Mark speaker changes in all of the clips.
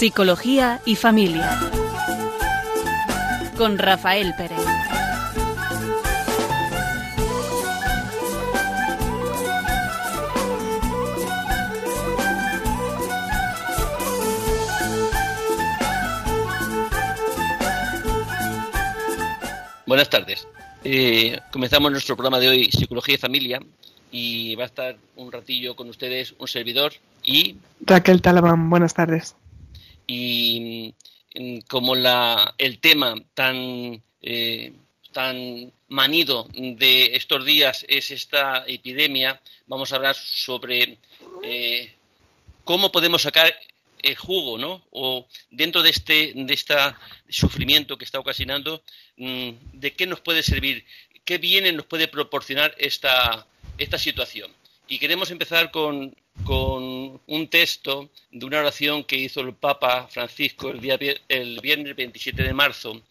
Speaker 1: Psicología y Familia. Con Rafael Pérez.
Speaker 2: Buenas tardes. Eh, comenzamos nuestro programa de hoy, Psicología y Familia, y va a estar un ratillo con ustedes un servidor y...
Speaker 3: Raquel Talabán, buenas tardes
Speaker 2: y mm, como la, el tema tan, eh, tan manido de estos días es esta epidemia, vamos a hablar sobre eh, cómo podemos sacar el jugo, ¿no? O dentro de este, de este sufrimiento que está ocasionando, mm, ¿de qué nos puede servir? ¿Qué bienes nos puede proporcionar esta, esta situación? Y queremos empezar con, un texto de una oración que hizo el Papa Francisco el, día, el viernes 27 de marzo,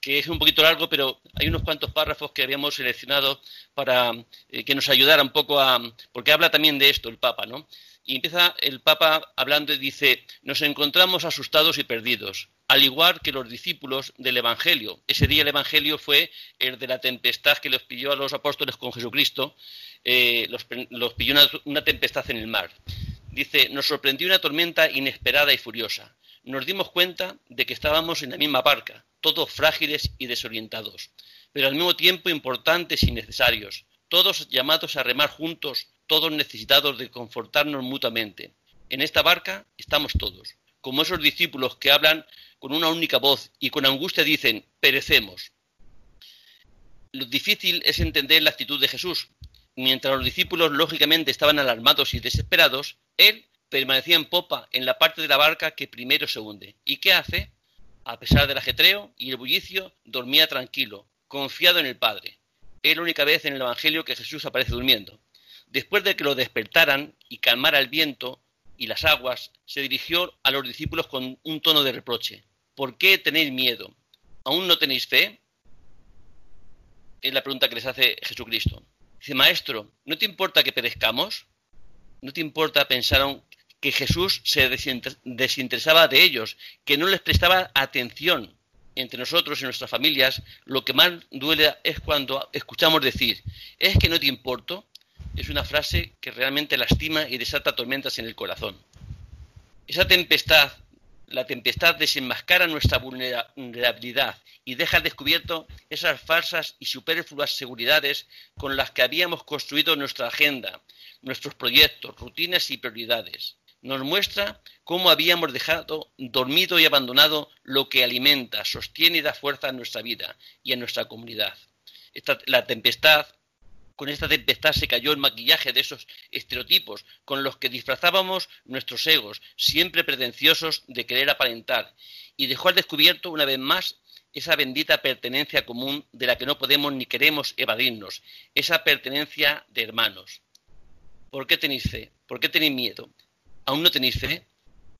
Speaker 2: que es un poquito largo, pero hay unos cuantos párrafos que habíamos seleccionado para eh, que nos ayudara un poco a... porque habla también de esto el Papa, ¿no? Y empieza el Papa hablando y dice, nos encontramos asustados y perdidos, al igual que los discípulos del Evangelio. Ese día el Evangelio fue el de la tempestad que los pilló a los apóstoles con Jesucristo, eh, los, pilló una, tempestad en el mar. Dice, nos sorprendió una tormenta inesperada y furiosa. Nos dimos cuenta de que estábamos en la misma barca, todos frágiles y desorientados, pero al mismo tiempo importantes y necesarios, todos llamados a remar juntos, todos necesitados de confortarnos mutuamente. En esta barca estamos todos, como esos discípulos que hablan con una única voz y con angustia dicen, perecemos. Lo difícil es entender la actitud de Jesús, Mientras los discípulos lógicamente estaban alarmados y desesperados, él permanecía en popa en la parte de la barca que primero se hunde. ¿Y qué hace? A pesar del ajetreo y el bullicio, dormía tranquilo, confiado en el Padre. Es la única vez en el Evangelio que Jesús aparece durmiendo. Después de que lo despertaran y calmara el viento y las aguas, se dirigió a los discípulos con un tono de reproche. ¿Por qué tenéis miedo? ¿Aún no tenéis fe? Es la pregunta que les hace Jesucristo. Dice, maestro, ¿no te importa que perezcamos? ¿No te importa? Pensaron que Jesús se desinteresaba de ellos, que no les prestaba atención. Entre nosotros y nuestras familias, lo que más duele es cuando escuchamos decir, ¿es que no te importo? Es una frase que realmente lastima y desata tormentas en el corazón. Esa tempestad la tempestad desenmascara nuestra vulnerabilidad y deja descubierto esas falsas y superfluas seguridades con las que habíamos construido nuestra agenda, nuestros proyectos, rutinas y prioridades. Nos muestra cómo habíamos dejado dormido y abandonado lo que alimenta, sostiene y da fuerza a nuestra vida y a nuestra comunidad. la tempestad con esta tempestad se cayó el maquillaje de esos estereotipos con los que disfrazábamos nuestros egos, siempre pretenciosos de querer aparentar, y dejó al descubierto una vez más esa bendita pertenencia común de la que no podemos ni queremos evadirnos, esa pertenencia de hermanos. ¿Por qué tenéis fe? ¿Por qué tenéis miedo? ¿Aún no tenéis fe?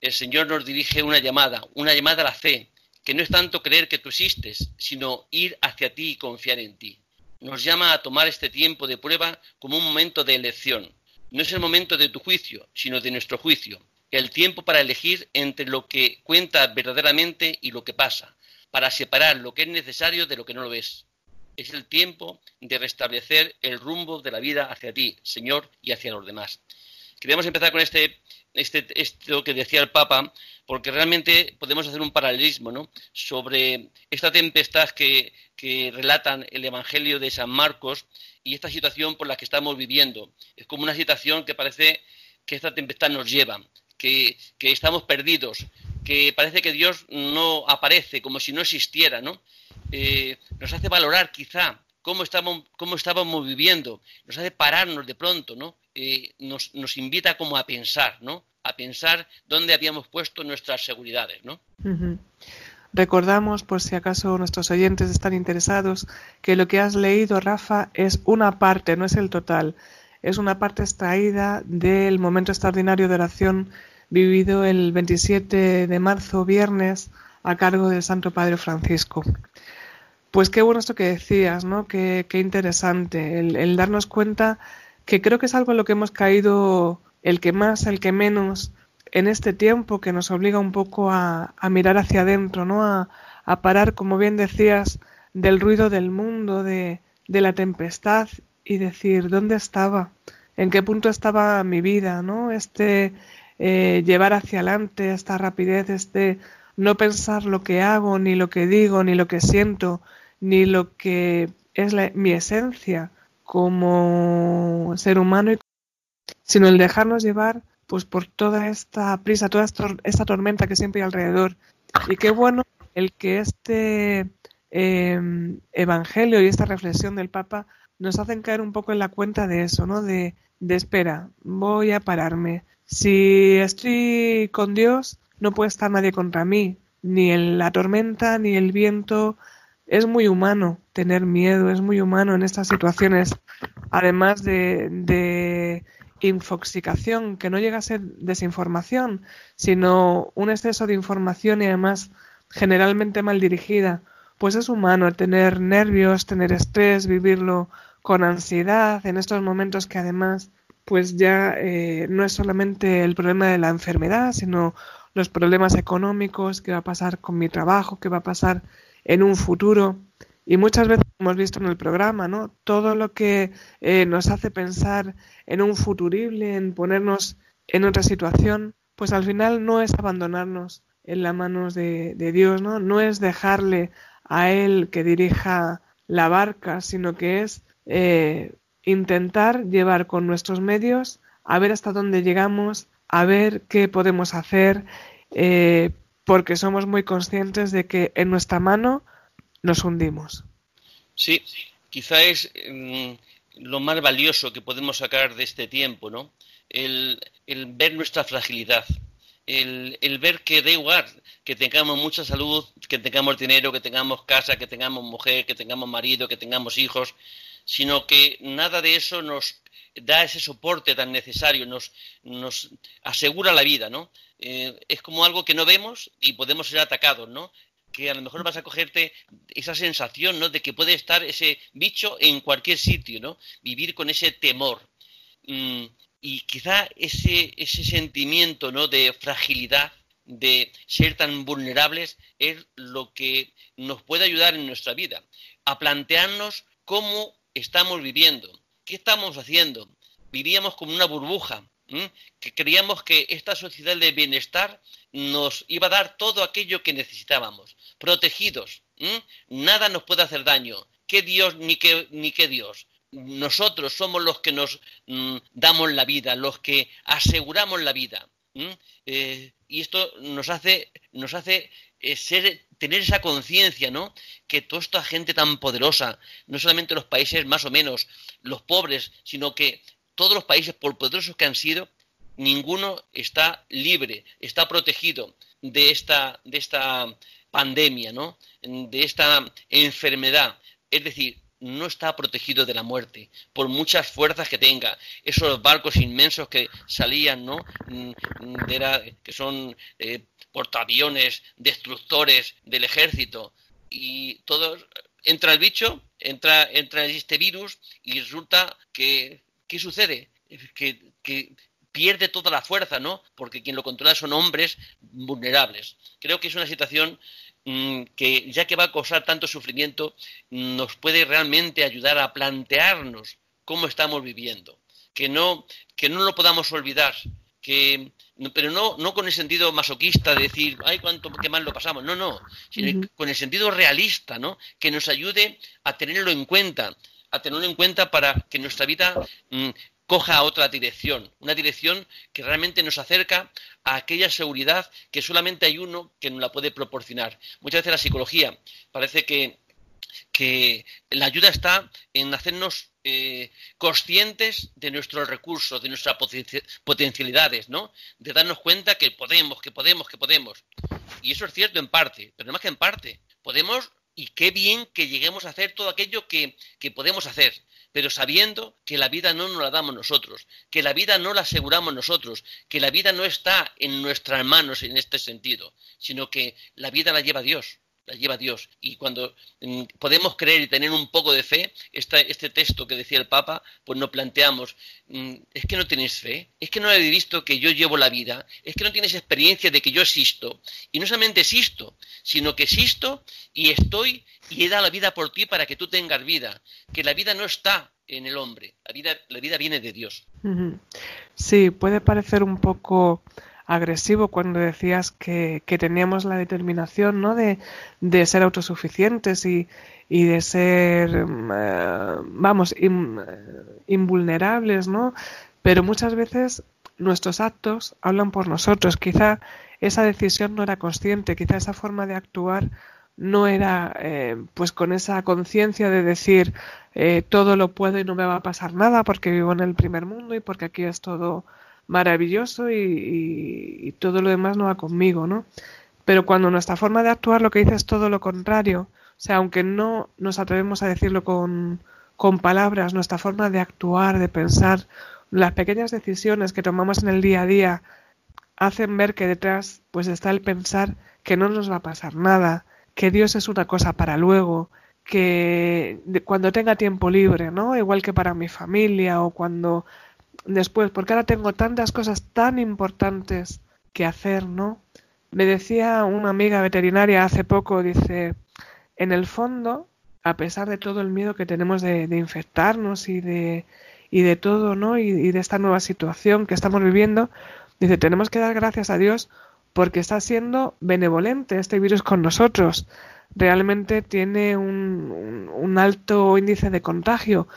Speaker 2: El Señor nos dirige una llamada, una llamada a la fe, que no es tanto creer que tú existes, sino ir hacia ti y confiar en ti nos llama a tomar este tiempo de prueba como un momento de elección. No es el momento de tu juicio, sino de nuestro juicio. El tiempo para elegir entre lo que cuenta verdaderamente y lo que pasa, para separar lo que es necesario de lo que no lo es. Es el tiempo de restablecer el rumbo de la vida hacia ti, Señor, y hacia los demás. Queremos empezar con este, este, esto que decía el Papa, porque realmente podemos hacer un paralelismo ¿no? sobre esta tempestad que, relatan el Evangelio de San Marcos y esta situación por la que estamos viviendo. Es como una situación que parece que esta tempestad nos lleva, que, estamos perdidos, que parece que Dios no aparece, como si no existiera, ¿no? Eh, nos hace valorar quizá cómo estábamos, cómo viviendo, nos hace pararnos de pronto, ¿no? Eh, nos, nos, invita como a pensar, ¿no? A pensar dónde habíamos puesto nuestras seguridades, ¿no?
Speaker 3: Recordamos, por si acaso nuestros oyentes están interesados, que lo que has leído, Rafa, es una parte, no es el total. Es una parte extraída del momento extraordinario de oración vivido el 27 de marzo, viernes, a cargo del Santo Padre Francisco. Pues qué bueno esto que decías, ¿no? Qué, qué interesante el, darnos cuenta que creo que es algo en lo que hemos caído el que más, el que menos, en este tiempo que nos obliga un poco a, mirar hacia adentro, ¿no? A, parar, como bien decías, del ruido del mundo, de, la tempestad y decir dónde estaba, en qué punto estaba mi vida, ¿no? Este eh, llevar hacia adelante esta rapidez, este no pensar lo que hago, ni lo que digo, ni lo que siento, ni lo que es mi esencia como ser humano, sino el dejarnos llevar pues por toda esta prisa, toda esta, tormenta que siempre hay alrededor. Y qué bueno el que este em, evangelio y esta reflexión del Papa nos hacen caer un poco en la cuenta de eso, ¿no? De, de espera, voy a pararme. Si estoy con Dios, no puede estar nadie contra mí, ni en la tormenta, ni el viento. Es muy humano tener miedo, es muy humano en estas situaciones, además de infoxicación, que no llega a ser desinformación, sino un exceso de información y además generalmente mal dirigida. Pues es humano tener nervios, tener estrés, vivirlo con ansiedad en estos momentos que además pues ya eh, no es solamente el problema de la enfermedad, sino los problemas económicos, qué va a pasar con mi trabajo, qué va a pasar en un futuro. Y muchas veces hemos visto en el programa, ¿no? Todo lo que eh, nos hace pensar en un futurible, en ponernos en otra situación, pues al final no es abandonarnos en las manos de, Dios, ¿no? No es dejarle a Él que dirija la barca, sino que es eh, intentar llevar con nuestros medios a ver hasta dónde llegamos, a ver qué podemos hacer, eh, porque somos muy conscientes de que en nuestra mano nos hundimos.
Speaker 2: Sí, quizá es mm, lo más valioso que podemos sacar de este tiempo, ¿no? El, ver nuestra fragilidad, el, ver que da igual que tengamos mucha salud, que tengamos dinero, que tengamos casa, que tengamos mujer, que tengamos marido, que tengamos hijos, sino que nada de eso nos da ese soporte tan necesario, nos, nos asegura la vida, ¿no? Eh, es como algo que no vemos y podemos ser atacados, ¿no? Que a lo mejor vas a cogerte esa sensación, ¿no? De que puede estar ese bicho en cualquier sitio, ¿no? Vivir con ese temor. Mm, y quizá ese, ese sentimiento, ¿no? De fragilidad, de ser tan vulnerables, es lo que nos puede ayudar en nuestra vida. A plantearnos cómo estamos viviendo, qué estamos haciendo. Vivíamos como una burbuja, que creíamos que esta sociedad de bienestar nos iba a dar todo aquello que necesitábamos, protegidos, nada nos puede hacer daño, qué Dios ni qué, ni qué Dios. Nosotros somos los que nos mm, damos la vida, los que aseguramos la vida. Eh, y esto nos hace, nos hace eh, ser, tener esa conciencia, ¿no? Que toda esta gente tan poderosa, no solamente los países más o menos, los pobres, sino que todos los países, por poderosos que han sido, ninguno está libre, está protegido de esta, de esta pandemia, ¿no? de esta enfermedad. Es decir, no está protegido de la muerte, por muchas fuerzas que tenga. Esos barcos inmensos que salían, ¿no? Mm, que son eh, portaaviones, destructores del ejército, y todos entra el bicho, entra, entra este virus y resulta que ¿qué sucede? Que, pierde toda la fuerza, ¿no? Porque quien lo controla son hombres vulnerables. Creo que es una situación mm, que, ya que va a causar tanto sufrimiento, nos puede realmente ayudar a plantearnos cómo estamos viviendo. Que no, que no lo podamos olvidar, que, pero no, no con el sentido masoquista de decir, ay, cuánto, qué mal lo pasamos. No, no, sino con el sentido realista, ¿no? Que nos ayude a tenerlo en cuenta, a tenerlo en cuenta para que nuestra vida mm, coja otra dirección, una dirección que realmente nos acerca a aquella seguridad que solamente hay uno que nos la puede proporcionar. Muchas veces la psicología parece que, que la ayuda está en hacernos eh, conscientes de nuestros recursos, de nuestras potencialidades, ¿no? De darnos cuenta que podemos, que podemos, que podemos. Y eso es cierto en parte, pero no más que en parte. Podemos y qué bien que lleguemos a hacer todo aquello que, podemos hacer, pero sabiendo que la vida no nos la damos nosotros, que la vida no la aseguramos nosotros, que la vida no está en nuestras manos en este sentido, sino que la vida la lleva Dios. La lleva Dios. Y cuando mm, podemos creer y tener un poco de fe, este texto que decía el Papa, pues nos planteamos, mm, es que no tienes fe, es que no habéis visto que yo llevo la vida, es que no tienes experiencia de que yo existo. Y no solamente existo, sino que existo y estoy y he dado la vida por ti para que tú tengas vida. Que la vida no está en el hombre, la vida, la vida viene de Dios.
Speaker 3: Sí, puede parecer un poco agresivo cuando decías que, teníamos la determinación ¿no? de, ser autosuficientes y, y de ser, mm, eh, vamos, invulnerables, ¿no? Pero muchas veces nuestros actos hablan por nosotros. Quizá esa decisión no era consciente, quizá esa forma de actuar no era eh, pues con esa conciencia de decir eh, todo lo puedo y no me va a pasar nada porque vivo en el primer mundo y porque aquí es todo maravilloso y, todo lo demás no va conmigo, ¿no? Pero cuando nuestra forma de actuar lo que dice es todo lo contrario, o sea, aunque no nos atrevemos a decirlo con, con palabras, nuestra forma de actuar, de pensar, las pequeñas decisiones que tomamos en el día a día hacen ver que detrás pues está el pensar que no nos va a pasar nada, que Dios es una cosa para luego, que cuando tenga tiempo libre, ¿no? Igual que para mi familia o cuando después, porque ahora tengo tantas cosas tan importantes que hacer, ¿no? Me decía una amiga veterinaria hace poco, dice, en el fondo, a pesar de todo el miedo que tenemos de, infectarnos y de, y de todo, ¿no? Y, de esta nueva situación que estamos viviendo, dice, tenemos que dar gracias a Dios porque está siendo benevolente este virus con nosotros. Realmente tiene un, un alto índice de contagio,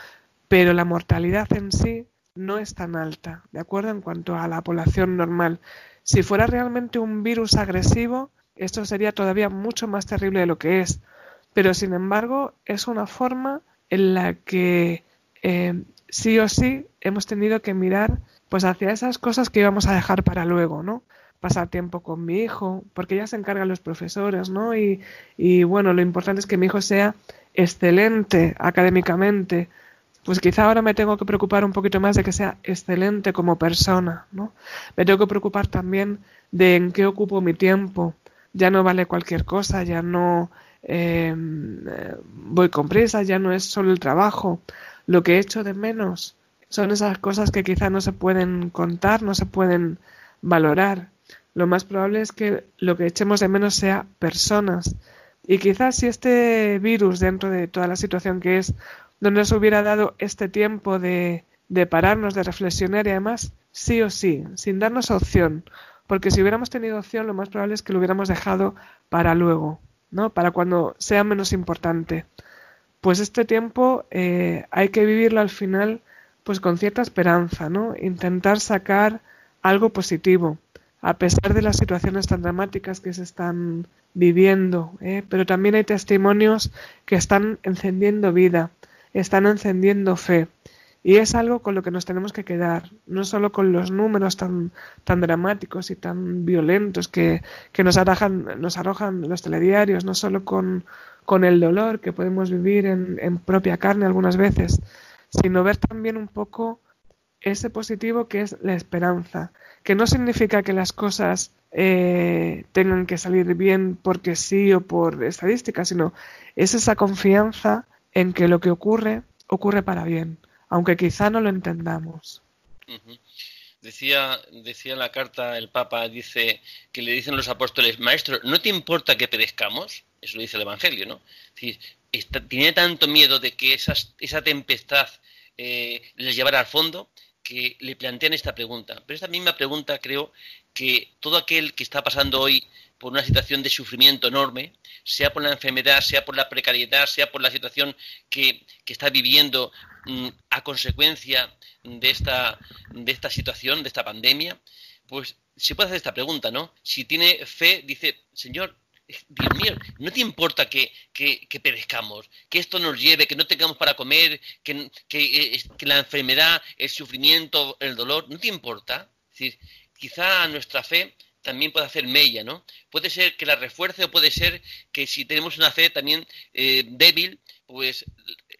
Speaker 3: pero la mortalidad en sí no es tan alta, ¿de acuerdo? En cuanto a la población normal. Si fuera realmente un virus agresivo, esto sería todavía mucho más terrible de lo que es. Pero sin embargo, es una forma en la que eh, sí o sí hemos tenido que mirar pues hacia esas cosas que íbamos a dejar para luego, ¿no? Pasar tiempo con mi hijo, porque ya se encargan los profesores, ¿no? Y, y bueno, lo importante es que mi hijo sea excelente académicamente, pues quizá ahora me tengo que preocupar un poquito más de que sea excelente como persona, ¿no? Me tengo que preocupar también de en qué ocupo mi tiempo. Ya no vale cualquier cosa, ya no em, voy con prisa, ya no es solo el trabajo. Lo que echo de menos son esas cosas que quizá no se pueden contar, no se pueden valorar. Lo más probable es que lo que echemos de menos sea personas. Y quizás si este virus, dentro de toda la situación que es, no nos hubiera dado este tiempo de, pararnos, de reflexionar y además sí o sí, sin darnos opción, porque si hubiéramos tenido opción lo más probable es que lo hubiéramos dejado para luego, ¿no? Para cuando sea menos importante. Pues este tiempo eh, hay que vivirlo al final pues con cierta esperanza, ¿no? Intentar sacar algo positivo, a pesar de las situaciones tan dramáticas que se están viviendo, ¿eh? pero también hay testimonios que están encendiendo vida, están encendiendo fe. Y es algo con lo que nos tenemos que quedar, no solo con los números tan, tan dramáticos y tan violentos que, que nos, arrojan, nos arrojan los telediarios, no solo con, con el dolor que podemos vivir en, en, propia carne algunas veces, sino ver también un poco ese positivo que es la esperanza, que no significa que las cosas eh, tengan que salir bien porque sí o por estadística, sino es esa confianza en que lo que ocurre ocurre para bien, aunque quizá no lo entendamos.
Speaker 2: Decía, decía la carta el Papa, dice que le dicen los apóstoles, Maestro, ¿no te importa que perezcamos? Eso lo dice el Evangelio, ¿no? tiene tanto miedo de que esa tempestad eh, les llevara al fondo que le plantean esta pregunta. Pero esta misma pregunta creo que todo aquel que está pasando hoy por una situación de sufrimiento enorme, sea por la enfermedad, sea por la precariedad, sea por la situación que, está viviendo mm, a consecuencia de esta, de esta situación, de esta pandemia, pues se puede hacer esta pregunta, ¿no? Si tiene fe, dice, Señor, Dios mío, ¿no te importa que, que, perezcamos? Que esto nos lleve, que no tengamos para comer, que, que, la enfermedad, el sufrimiento, el dolor, ¿no te importa? Quizá nuestra fe también puede hacer mella, ¿no? Puede ser que la refuerce o puede ser que si tenemos una fe también eh, débil, pues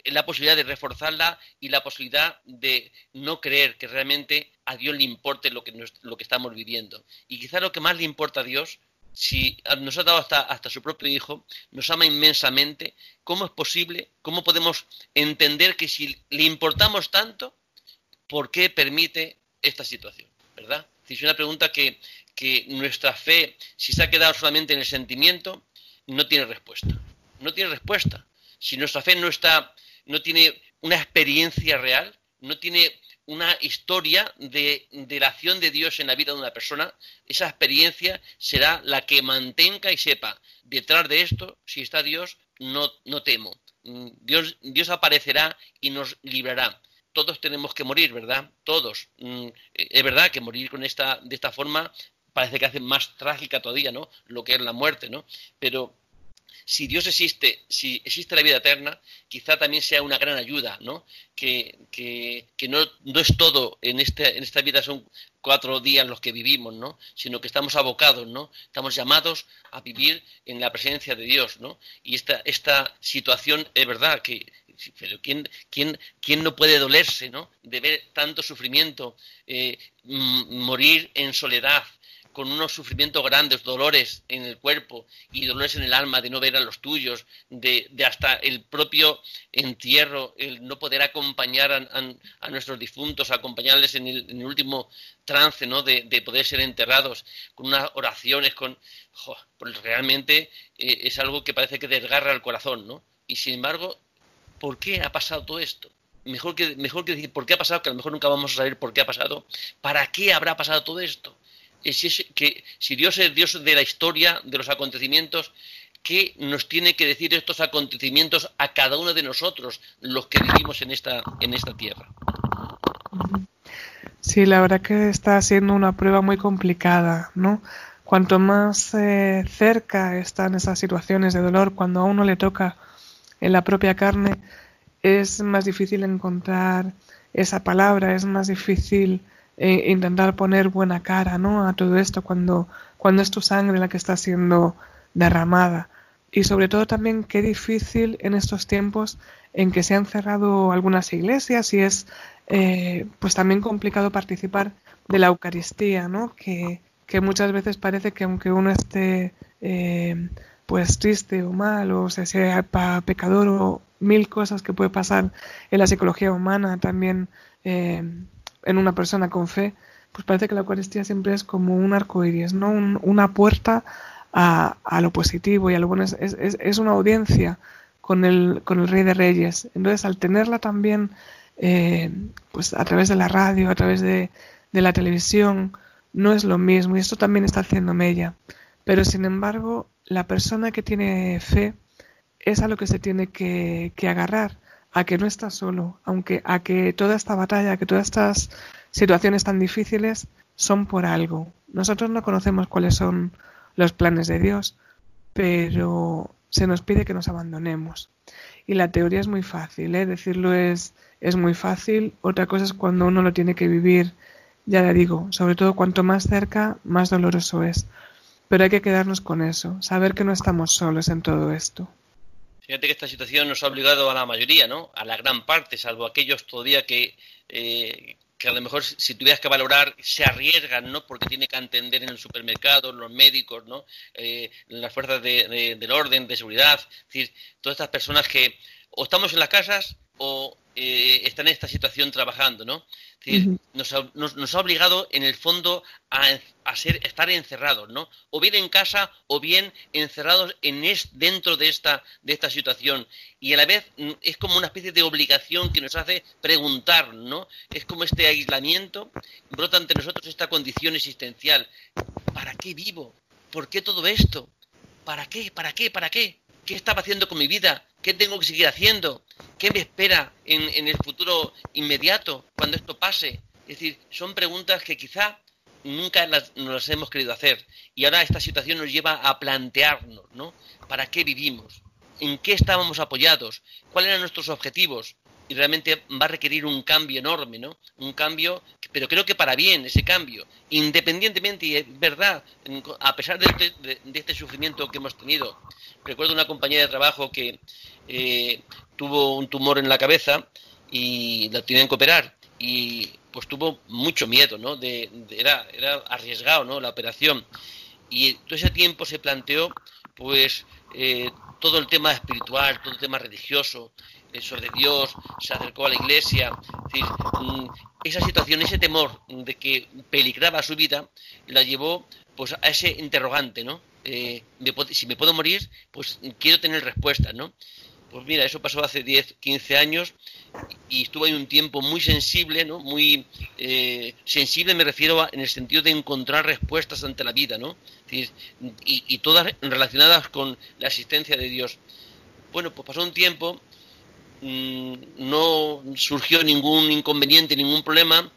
Speaker 2: la posibilidad de reforzarla y la posibilidad de no creer que realmente a Dios le importe lo que, lo que estamos viviendo. Y quizá lo que más le importa a Dios si nos ha dado hasta, hasta su propio Hijo, nos ama inmensamente, ¿cómo es posible, cómo podemos entender que si le importamos tanto, ¿por qué permite esta situación? ¿Verdad? Es una pregunta que, que nuestra fe, si se ha quedado solamente en el sentimiento, no tiene respuesta. No tiene respuesta. Si nuestra fe no está, no tiene una experiencia real, no tiene una historia de, la acción de Dios en la vida de una persona, esa experiencia será la que mantenga y sepa, detrás de esto, si está Dios, no, no temo. Dios, Dios aparecerá y nos librará. Todos tenemos que morir, ¿verdad? Todos. Mm, es verdad que morir con esta, de esta forma parece que hace más trágica todavía, ¿no? Lo que es la muerte, ¿no? Pero si Dios existe, si existe la vida eterna, quizá también sea una gran ayuda, ¿no? Que, que, que no, no, es todo en, este, en esta vida son cuatro días los que vivimos, ¿no? Sino que estamos abocados, ¿no? Estamos llamados a vivir en la presencia de Dios, ¿no? Y esta, esta situación es verdad que pero ¿quién, quién, quién no puede dolerse, ¿no? De ver tanto sufrimiento, eh, morir en soledad, con unos sufrimientos grandes, dolores en el cuerpo y dolores en el alma de no ver a los tuyos, de, hasta el propio entierro, el no poder acompañar a, nuestros difuntos, acompañarles en el, último trance, ¿no? De, poder ser enterrados, con unas oraciones, con... pues realmente eh, es algo que parece que desgarra el corazón, ¿no? Y sin embargo, ¿por qué ha pasado todo esto? Mejor que, mejor que decir por qué ha pasado, que a lo mejor nunca vamos a saber por qué ha pasado. ¿Para qué habrá pasado todo esto? Si, que, si Dios es Dios de la historia, de los acontecimientos, ¿qué nos tiene que decir estos acontecimientos a cada uno de nosotros, los que vivimos en esta, en esta tierra?
Speaker 3: Sí, la verdad que está siendo una prueba muy complicada, ¿no? Cuanto más eh, cerca están esas situaciones de dolor, cuando a uno le toca en la propia carne, es más difícil encontrar esa palabra, es más difícil e intentar poner buena cara ¿no? a todo esto cuando, cuando es tu sangre la que está siendo derramada. Y sobre todo también qué difícil en estos tiempos en que se han cerrado algunas iglesias y es eh, pues también complicado participar de la Eucaristía, ¿no? que, que muchas veces parece que aunque uno esté eh, pues triste o mal o sea pecador o mil cosas que puede pasar en la psicología humana también eh, en una persona con fe, pues parece que la Eucaristía siempre es como un arco iris, ¿no? una puerta a, a, lo positivo y a lo bueno. Es, es, es, una audiencia con el, con el Rey de Reyes. Entonces, al tenerla también eh, pues a través de la radio, a través de, de la televisión, no es lo mismo y esto también está haciendo mella. Pero sin embargo, la persona que tiene fe es a lo que se tiene que, que agarrar a que no estás solo, aunque a que toda esta batalla, que todas estas situaciones tan difíciles son por algo. Nosotros no conocemos cuáles son los planes de Dios, pero se nos pide que nos abandonemos. Y la teoría es muy fácil, ¿eh? decirlo es, es muy fácil. Otra cosa es cuando uno lo tiene que vivir, ya le digo, sobre todo cuanto más cerca, más doloroso es. Pero hay que quedarnos con eso, saber que no estamos solos en todo esto.
Speaker 2: Fíjate que esta situación nos ha obligado a la mayoría, ¿no? A la gran parte, salvo aquellos todavía que, eh, que a lo mejor si tuvieras que valorar se arriesgan, ¿no? Porque tiene que entender en el supermercado, los médicos, ¿no? Eh, las fuerzas del orden, de seguridad, es decir, todas estas personas que o estamos en las casas o eh, están en esta situación trabajando, ¿no? nos, ha, nos, ha, obligado en el fondo a, ser, estar encerrados, ¿no? O bien en casa o bien encerrados en es, dentro de esta, de esta situación. Y a la vez mm, es como una especie de obligación que nos hace preguntar, ¿no? Es como este aislamiento, brota ante nosotros esta condición existencial. ¿Para qué vivo? ¿Por qué todo esto? ¿Para qué? ¿Para qué? ¿Para qué? ¿Qué estaba haciendo con mi vida? ¿Qué tengo que seguir haciendo? ¿Qué me espera en, el futuro inmediato cuando esto pase? Es decir, son preguntas que quizá nunca nos las hemos querido hacer. Y ahora esta situación nos lleva a plantearnos, ¿no? ¿Para qué vivimos? ¿En qué estábamos apoyados? ¿Cuáles eran nuestros objetivos? Y realmente va a requerir un cambio enorme, ¿no? Un cambio, pero creo que para bien ese cambio, independientemente, y es verdad, a pesar de este, de este sufrimiento que hemos tenido, recuerdo una compañera de trabajo que eh, tuvo un tumor en la cabeza y la tenían que operar y pues tuvo mucho miedo, ¿no? De, era, era arriesgado, ¿no? La operación Y todo ese tiempo se planteó, pues, eh, todo el tema espiritual, todo el tema religioso, de Dios, se acercó a la iglesia. Mm, esa situación, ese temor de que peligraba su vida, la llevó pues a ese interrogante, ¿no? Eh, si me puedo morir, pues quiero tener respuestas, ¿no? Pues mira, eso pasó hace 10, 15 años y estuvo ahí un tiempo muy sensible, ¿no? Muy eh, sensible me refiero en el sentido de encontrar respuestas ante la vida, ¿no? Y, y, todas relacionadas con la existencia de Dios. Bueno, pues pasó un tiempo, no surgió ningún inconveniente, ningún problema,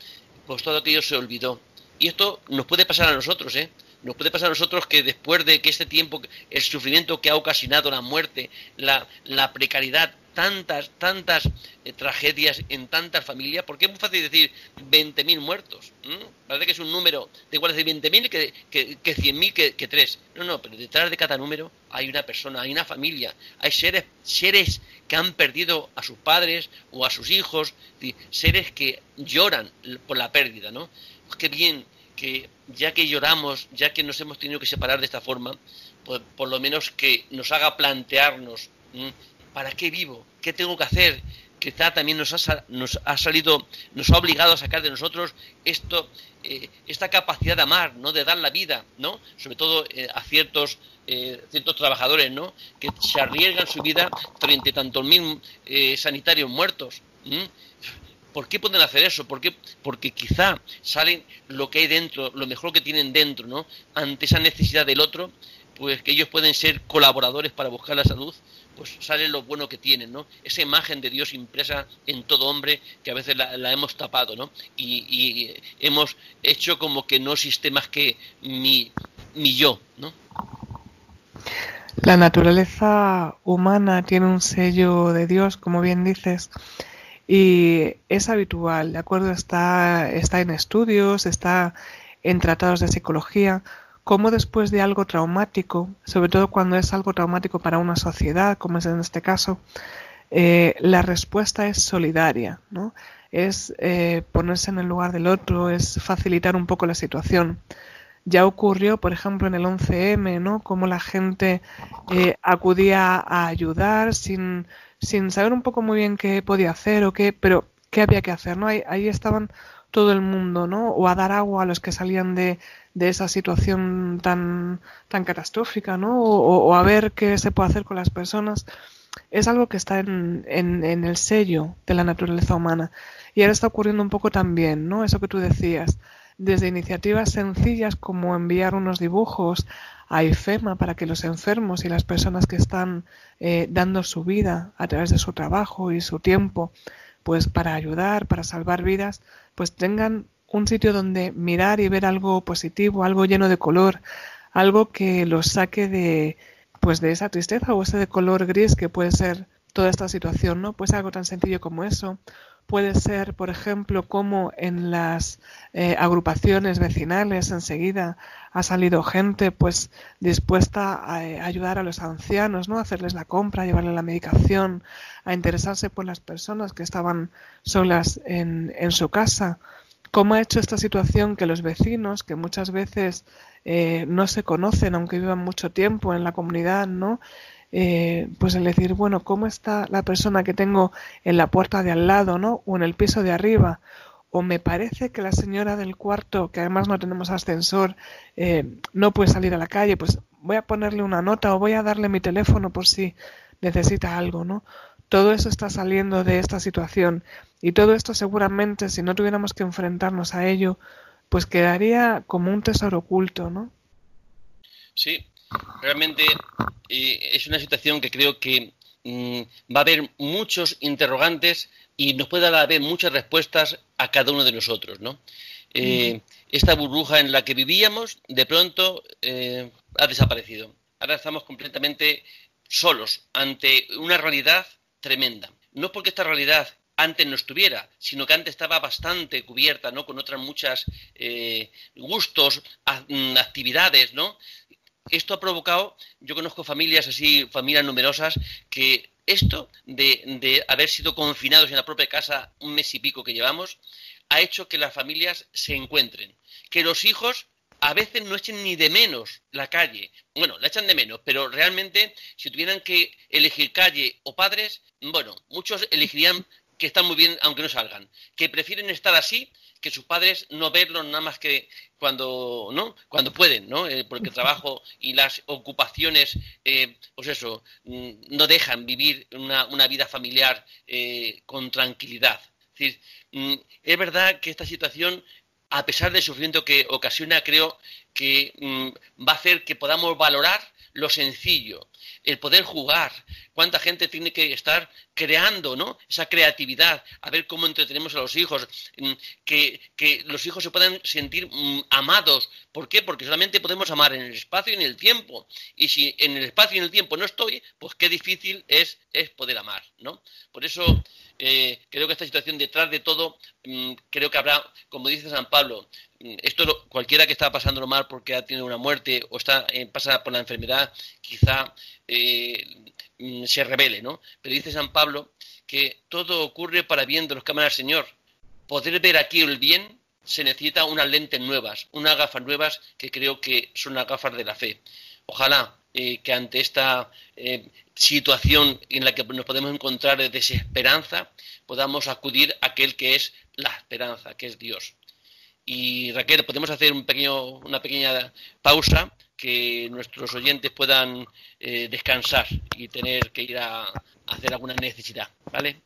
Speaker 2: pues todo aquello se olvidó. Y esto nos puede pasar a nosotros, ¿eh? Nos puede pasar a nosotros que después de que este tiempo, el sufrimiento que ha ocasionado la muerte, la, la precariedad, tantas, tantas eh, tragedias en tantas familias, porque es muy fácil decir 20.000 muertos. Parece que es un número de igual decir 20.000 que, que, que 100.000 que, que 3. No, no, pero detrás de cada número hay una persona, hay una familia, hay seres, seres que han perdido a sus padres o a sus hijos, seres que lloran por la pérdida, ¿no? Qué bien que ya que lloramos, ya que nos hemos tenido que separar de esta forma, pues por lo menos que nos haga plantearnos ¿para qué vivo? ¿Qué tengo que hacer? Quizá también nos ha, nos ha salido, nos ha obligado a sacar de nosotros esto, eh, esta capacidad de amar, ¿no? De dar la vida, ¿no? Sobre todo eh, a ciertos, eh, ciertos trabajadores, ¿no? Que se arriesgan su vida frente a tantos mil sanitarios muertos. ¿Por qué pueden hacer eso? ¿Por Porque quizá salen lo que hay dentro, lo mejor que tienen dentro, ¿no? Ante esa necesidad del otro, pues que ellos pueden ser colaboradores para buscar la salud, pues sale lo bueno que tienen, ¿no? Esa imagen de Dios impresa en todo hombre que a veces la, hemos tapado, ¿no? Y, hemos hecho como que no existe más que mi, mi yo, ¿no?
Speaker 3: La naturaleza humana tiene un sello de Dios, como bien dices, y es habitual, ¿de acuerdo? Está, está en estudios, está en tratados de psicología, como después de algo traumático, sobre todo cuando es algo traumático para una sociedad, como es en este caso, eh, la respuesta es solidaria, ¿no? Es eh, ponerse en el lugar del otro, es facilitar un poco la situación. Ya ocurrió, por ejemplo, en el 11M, ¿no? Cómo la gente eh, acudía a ayudar sin sin saber un poco muy bien qué podía hacer o qué, pero qué había que hacer, ¿no? Ahí estaban todo el mundo, ¿no? O a dar agua a los que salían de, de esa situación tan, tan catastrófica, ¿no? O, a ver qué se puede hacer con las personas. Es algo que está en, en, en, el sello de la naturaleza humana. Y ahora está ocurriendo un poco también, ¿no? Eso que tú decías. Desde iniciativas sencillas como enviar unos dibujos a IFEMA para que los enfermos y las personas que están eh, dando su vida a través de su trabajo y su tiempo, pues para ayudar, para salvar vidas, pues tengan un sitio donde mirar y ver algo positivo, algo lleno de color, algo que los saque de pues de esa tristeza o ese de color gris que puede ser toda esta situación, ¿no? Pues algo tan sencillo como eso, puede ser, por ejemplo, como en las eh, agrupaciones vecinales enseguida ha salido gente pues dispuesta a, eh, ayudar a los ancianos, ¿no? A hacerles la compra, a llevarles la medicación, a interesarse por las personas que estaban solas en, en su casa. ¿Cómo ha hecho esta situación que los vecinos, que muchas veces eh, no se conocen, aunque vivan mucho tiempo en la comunidad, ¿no? Eh, pues el decir, bueno, ¿cómo está la persona que tengo en la puerta de al lado, ¿no? O en el piso de arriba. O me parece que la señora del cuarto, que además no tenemos ascensor, eh, no puede salir a la calle, pues voy a ponerle una nota o voy a darle mi teléfono por si necesita algo, ¿no? Todo eso está saliendo de esta situación y todo esto seguramente, si no tuviéramos que enfrentarnos a ello, pues quedaría como un tesoro oculto, ¿no?
Speaker 2: Sí, realmente eh, es una situación que creo que mm, va a haber muchos interrogantes y nos puede dar haber muchas respuestas a cada uno de nosotros, ¿no? Eh, esta burbuja en la que vivíamos de pronto eh, ha desaparecido. Ahora estamos completamente solos ante una realidad tremenda. No porque esta realidad antes no estuviera, sino que antes estaba bastante cubierta, ¿no? Con otras muchas gustos, mm, actividades, ¿no? Esto ha provocado, yo conozco familias así, familias numerosas, que esto de, haber sido confinados en la propia casa un mes y pico que llevamos, ha hecho que las familias se encuentren, que los hijos a veces no echen ni de menos la calle. Bueno, la echan de menos, pero realmente si tuvieran que elegir calle o padres, bueno, muchos elegirían que están muy bien aunque no salgan, que prefieren estar así que sus padres no verlos nada más que cuando no cuando pueden no eh, porque el trabajo y las ocupaciones eh, pues eso mm, no dejan vivir una, una vida familiar eh, con tranquilidad. Es decir mm, es verdad que esta situación a pesar del sufrimiento que ocasiona creo que mm, va a hacer que podamos valorar lo sencillo el poder jugar, cuánta gente tiene que estar creando, ¿no? Esa creatividad, a ver cómo entretenemos a los hijos, mm, que, los hijos se puedan sentir mm, amados. ¿Por qué? Porque solamente podemos amar en el espacio y en el tiempo. Y si en el espacio y en el tiempo no estoy, pues qué difícil es, es poder amar, ¿no? Por eso eh, creo que esta situación detrás de todo, mm, creo que habrá, como dice San Pablo, esto cualquiera que está pasándolo mal porque ha tenido una muerte o está eh, pasa por la enfermedad, quizá eh, mm, se revele, ¿no? Pero dice San Pablo que todo ocurre para bien de los que aman al Señor. Poder ver aquí el bien se necesita unas lentes nuevas, unas gafas nuevas que creo que son las gafas de la fe. Ojalá eh, que ante esta situación en la que nos podemos encontrar de desesperanza, podamos acudir a aquel que es la esperanza, que es Dios. Y Raquel, podemos hacer un pequeño, una pequeña pausa que nuestros oyentes puedan eh, descansar y tener que ir a, a hacer alguna necesidad, ¿vale?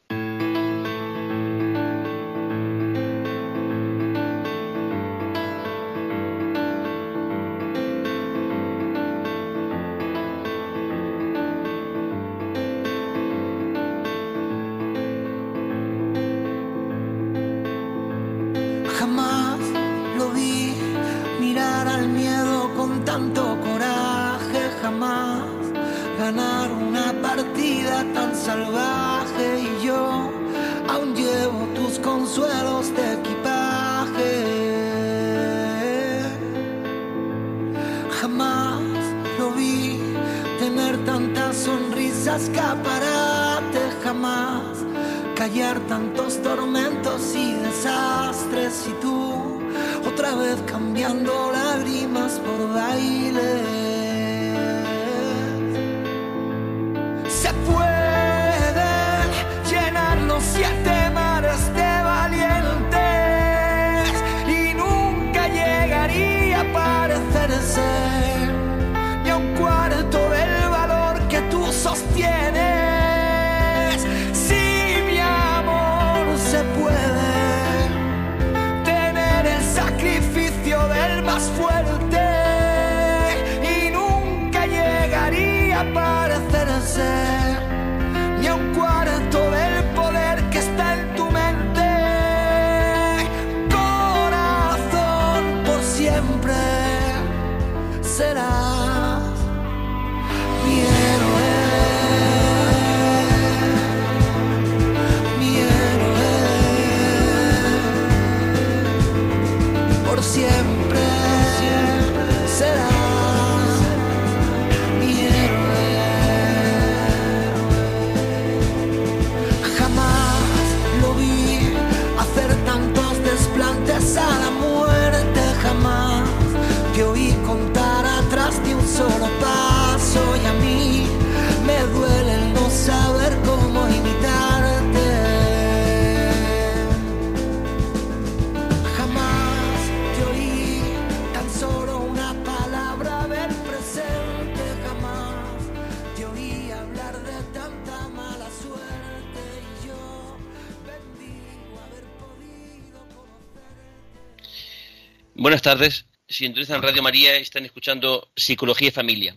Speaker 2: Buenas tardes. Si en Radio María, están escuchando Psicología y Familia.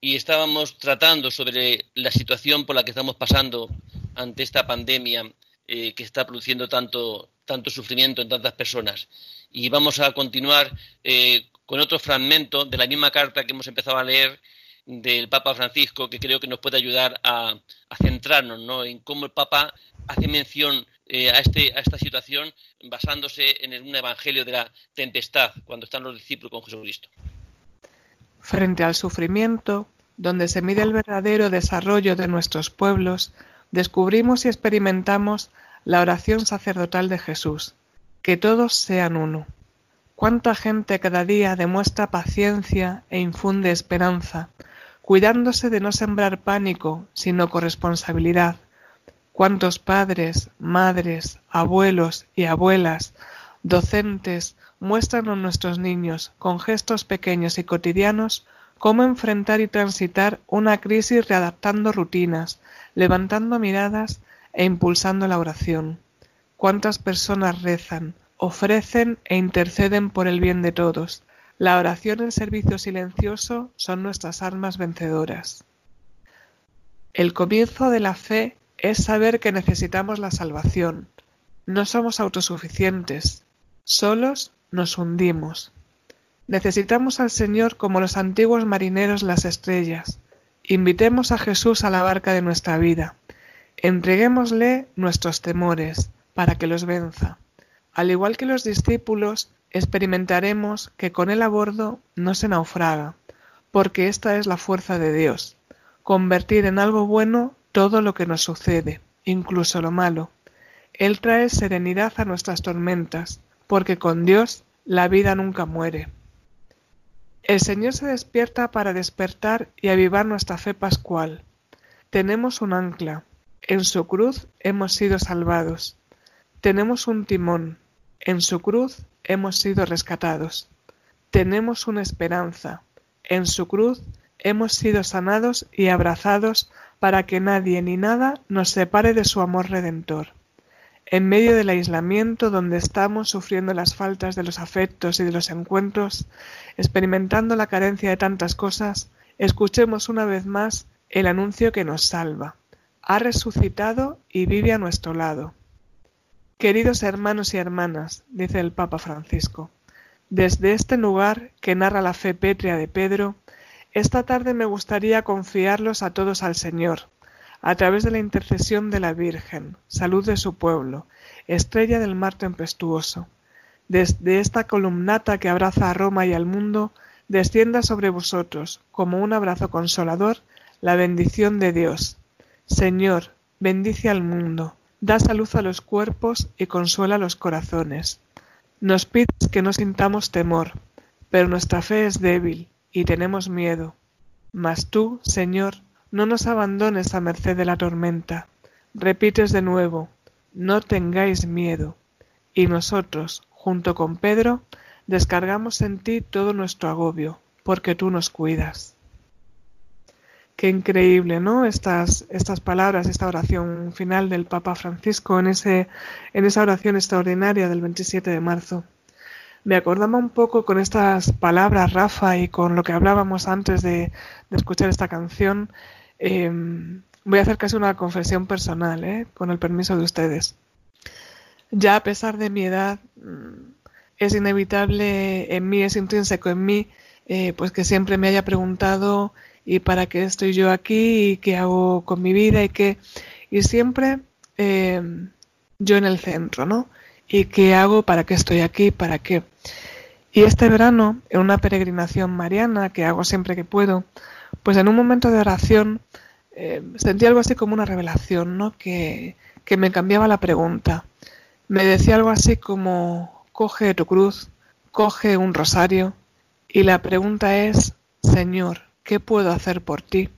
Speaker 2: Y estábamos tratando sobre la situación por la que estamos pasando ante esta pandemia eh, que está produciendo tanto, tanto sufrimiento en tantas personas. Y vamos a continuar eh, con otro fragmento de la misma carta que hemos empezado a leer del Papa Francisco, que creo que nos puede ayudar a, centrarnos ¿no? en cómo el Papa hace mención eh, a, este, a esta situación basándose en un evangelio de la tempestad, cuando están los discípulos con Jesucristo.
Speaker 3: Frente al sufrimiento, donde se mide el verdadero desarrollo de nuestros pueblos, descubrimos y experimentamos la oración sacerdotal de Jesús, que todos sean uno. Cuánta gente cada día demuestra paciencia e infunde esperanza, cuidándose de no sembrar pánico, sino corresponsabilidad. Cuántos padres, madres, abuelos y abuelas, docentes, muestran a nuestros niños, con gestos pequeños y cotidianos, cómo enfrentar y transitar una crisis readaptando rutinas, levantando miradas e impulsando la oración. Cuántas personas rezan, ofrecen e interceden por el bien de todos. La oración en servicio silencioso son nuestras armas vencedoras. El comienzo de la fe es saber que necesitamos la salvación. No somos autosuficientes. Solos nos hundimos. Necesitamos al Señor como los antiguos marineros las estrellas. Invitemos a Jesús a la barca de nuestra vida. Entreguémosle nuestros temores para que los venza. Al igual que los discípulos, experimentaremos que con él a bordo no se naufraga, porque esta es la fuerza de Dios, convertir en algo bueno todo lo que nos sucede, incluso lo malo. Él trae serenidad a nuestras tormentas, porque con Dios la vida nunca muere. El Señor se despierta para despertar y avivar nuestra fe pascual. Tenemos un ancla. En su cruz hemos sido salvados. Tenemos un timón, en su cruz hemos sido rescatados. Tenemos una esperanza, en su cruz hemos sido sanados y abrazados para que nadie ni nada nos separe de su amor redentor. En medio del aislamiento donde estamos sufriendo las faltas de los afectos y de los encuentros, experimentando la carencia de tantas cosas, escuchemos una vez más el anuncio que nos salva. Ha resucitado y vive a nuestro lado. Queridos hermanos y hermanas, dice el Papa Francisco, desde este lugar que narra la fe pétrea de Pedro, esta tarde me gustaría confiarlos a todos al Señor, a través de la intercesión de la Virgen, salud de su pueblo, estrella del mar tempestuoso. Desde esta columnata que abraza a Roma y al mundo, descienda sobre vosotros, como un abrazo consolador, la bendición de Dios. Señor, bendice al mundo da salud a los cuerpos y consuela los corazones. Nos pides que no sintamos temor, pero nuestra fe es débil y tenemos miedo. Mas tú, Señor, no nos abandones a merced de la tormenta. Repites de nuevo, no tengáis miedo. Y nosotros, junto con Pedro, descargamos en ti todo nuestro agobio, porque tú nos cuidas. Qué increíble, ¿no? Estas, estas palabras, esta oración final del Papa Francisco en, ese, en esa oración extraordinaria del 27 de marzo. Me acordaba un poco con estas palabras, Rafa, y con lo que hablábamos antes de, escuchar esta canción. Em, voy a hacer casi una confesión personal, ¿eh? con el permiso de ustedes. Ya a pesar de mi edad, mm, es inevitable en mí, es intrínseco en mí, eh, pues que siempre me haya preguntado y para qué estoy yo aquí y qué hago con mi vida y qué y siempre eh, yo en el centro, ¿no? Y qué hago, para qué estoy aquí, para qué. Y este verano, en una peregrinación mariana que hago siempre que puedo, pues en un momento de oración eh, sentí algo así como una revelación, ¿no? Que, que me cambiaba la pregunta. Me decía algo así como, coge tu cruz, coge un rosario, y la pregunta es, Señor, ¿qué puedo hacer por ti?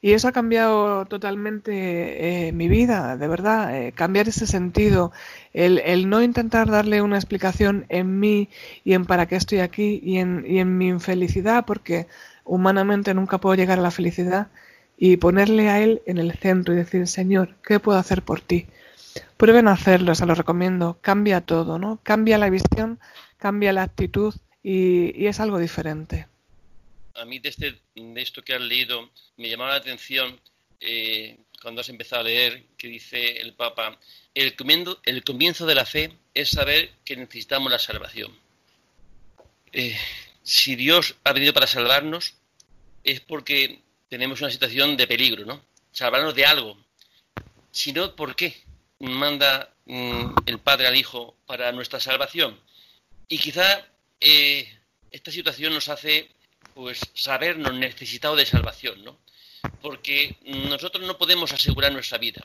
Speaker 3: Y eso ha cambiado totalmente eh, mi vida, de verdad, eh, cambiar ese sentido, el, no intentar darle una explicación en mí y en para qué estoy aquí y en, y en mi infelicidad, porque humanamente nunca puedo llegar a la felicidad, y ponerle a Él en el centro y decir, Señor, ¿qué puedo hacer por ti? Prueben a hacerlo, se lo recomiendo, cambia todo, ¿no? Cambia la visión, cambia la actitud y es algo diferente
Speaker 2: a mí de, este, de esto que has leído me llamaba la atención eh, cuando has empezado a leer que dice el Papa, el comienzo, el comienzo de la fe es saber que necesitamos la salvación. Eh, si Dios ha venido para salvarnos es porque tenemos una situación de peligro, ¿no? Salvarnos de algo. Si no, ¿por qué manda mm, el Padre al Hijo para nuestra salvación? Y quizá eh, esta situación nos hace pues sabernos necesitados de salvación, ¿no? Porque nosotros no podemos asegurar nuestra vida.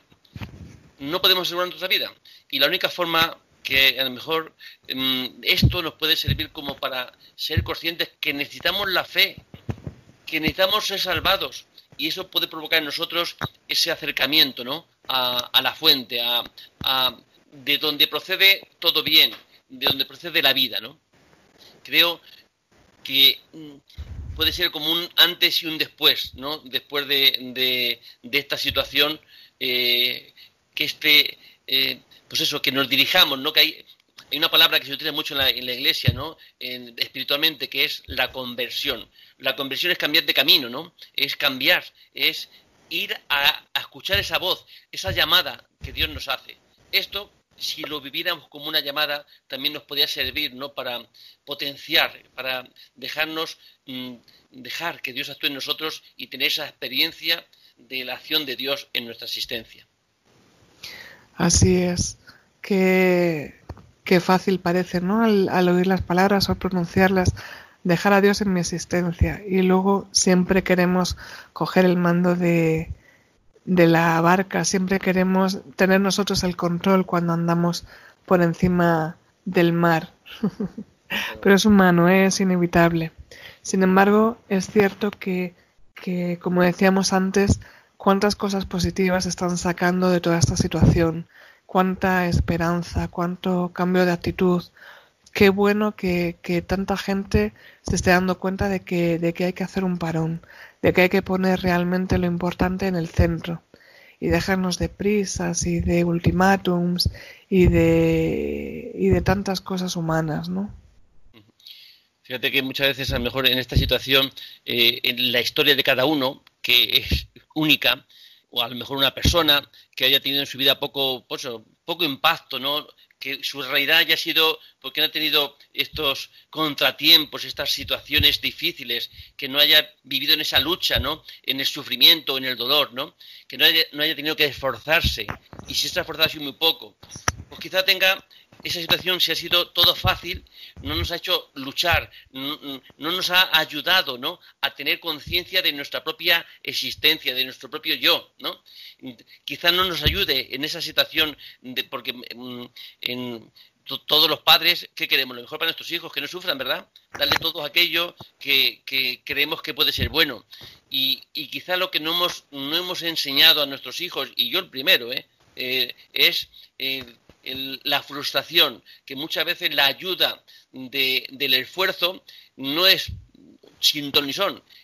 Speaker 2: No podemos asegurar nuestra vida. Y la única forma que a lo mejor mm, esto nos puede servir como para ser conscientes que necesitamos la fe, que necesitamos ser salvados y eso puede provocar en nosotros ese acercamiento, ¿no? A, la fuente, a, de donde procede todo bien, de donde procede la vida, ¿no? Creo que puede ser como un antes y un después, ¿no? Después de, de, esta situación, eh, que este, eh, pues eso, que nos dirijamos, ¿no? Que hay, hay una palabra que se utiliza mucho en la, en la iglesia, ¿no? espiritualmente, que es la conversión. La conversión es cambiar de camino, ¿no? Es cambiar, es ir a, a escuchar esa voz, esa llamada que Dios nos hace. Esto si lo viviéramos como una llamada, también nos podría servir, ¿no? Para potenciar, para dejarnos, mm, dejar que Dios actúe en nosotros y tener esa experiencia de la acción de Dios en nuestra existencia.
Speaker 3: Así es. Qué, qué fácil parece, ¿no? Al oír las palabras o pronunciarlas, dejar a Dios en mi existencia. Y luego siempre queremos coger el mando de, de la barca, siempre queremos tener nosotros el control cuando andamos por encima del mar. Pero es humano, ¿eh? es inevitable. Sin embargo, es cierto que, que, como decíamos antes, cuántas cosas positivas están sacando de toda esta situación, cuánta esperanza, cuánto cambio de actitud. Qué bueno que, que tanta gente se esté dando cuenta de que, de que hay que hacer un parón, de que hay que poner realmente lo importante en el centro y dejarnos de prisas y de ultimátums y de, y de tantas cosas humanas, ¿no?
Speaker 2: Fíjate que muchas veces, a lo mejor en esta situación, eh, en la historia de cada uno, que es única, o a lo mejor una persona que haya tenido en su vida poco, pues, poco impacto, ¿no? Que su realidad haya sido porque no ha tenido estos contratiempos, estas situaciones difíciles, que no haya vivido en esa lucha, ¿no? En el sufrimiento, en el dolor, ¿no? Que no haya, no haya tenido que esforzarse. Y si ha esforzado muy poco, pues quizá tenga esa situación, si ha sido todo fácil, no nos ha hecho luchar, no, nos ha ayudado ¿no? a tener conciencia de nuestra propia existencia, de nuestro propio yo. ¿no? Quizá no nos ayude en esa situación, de, porque mm, en, todos los padres, ¿qué queremos? Lo mejor para nuestros hijos, que no sufran, ¿verdad? Darle todo aquello que, creemos que puede ser bueno. Y, quizá lo que no hemos, no hemos enseñado a nuestros hijos, y yo el primero, ¿eh? eh es eh, la frustración, que muchas veces la ayuda del esfuerzo no es sin ton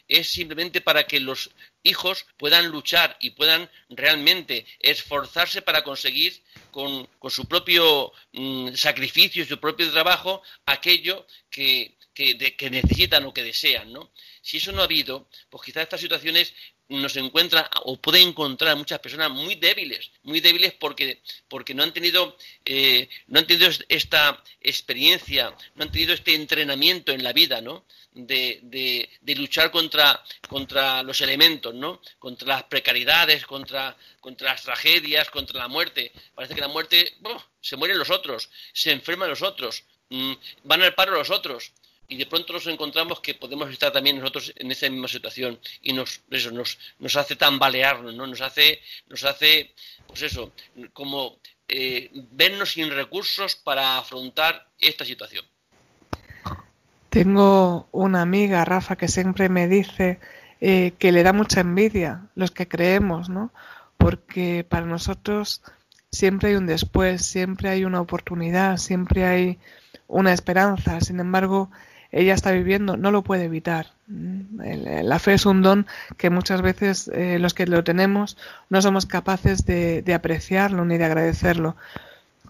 Speaker 2: es simplemente para que los hijos puedan luchar y puedan realmente esforzarse para conseguir con, su propio mm, sacrificio y su propio trabajo aquello que, que, necesitan o que desean, ¿no? Si eso no ha habido, pues quizás estas situaciones nos encuentra o puede encontrar a muchas personas muy débiles, muy débiles porque, porque no han tenido eh, no han tenido esta experiencia, no han tenido este entrenamiento en la vida, ¿no? De, de, luchar contra, contra los elementos, ¿no? Contra las precariedades, contra, contra las tragedias, contra la muerte. Parece que la muerte, se mueren los otros, se enferman los otros, mm, van al paro los otros y de pronto nos encontramos que podemos estar también nosotros en esa misma situación y nos eso nos, hace tambalearnos no nos hace nos hace pues eso como eh, vernos sin recursos para afrontar esta situación.
Speaker 3: Tengo una amiga Rafa que siempre me dice eh, que le da mucha envidia los que creemos no porque para nosotros siempre hay un después siempre hay una oportunidad siempre hay una esperanza. Sin embargo ella está viviendo, no lo puede evitar. La fe es un don que muchas veces eh, los que lo tenemos no somos capaces de, apreciarlo ni de agradecerlo.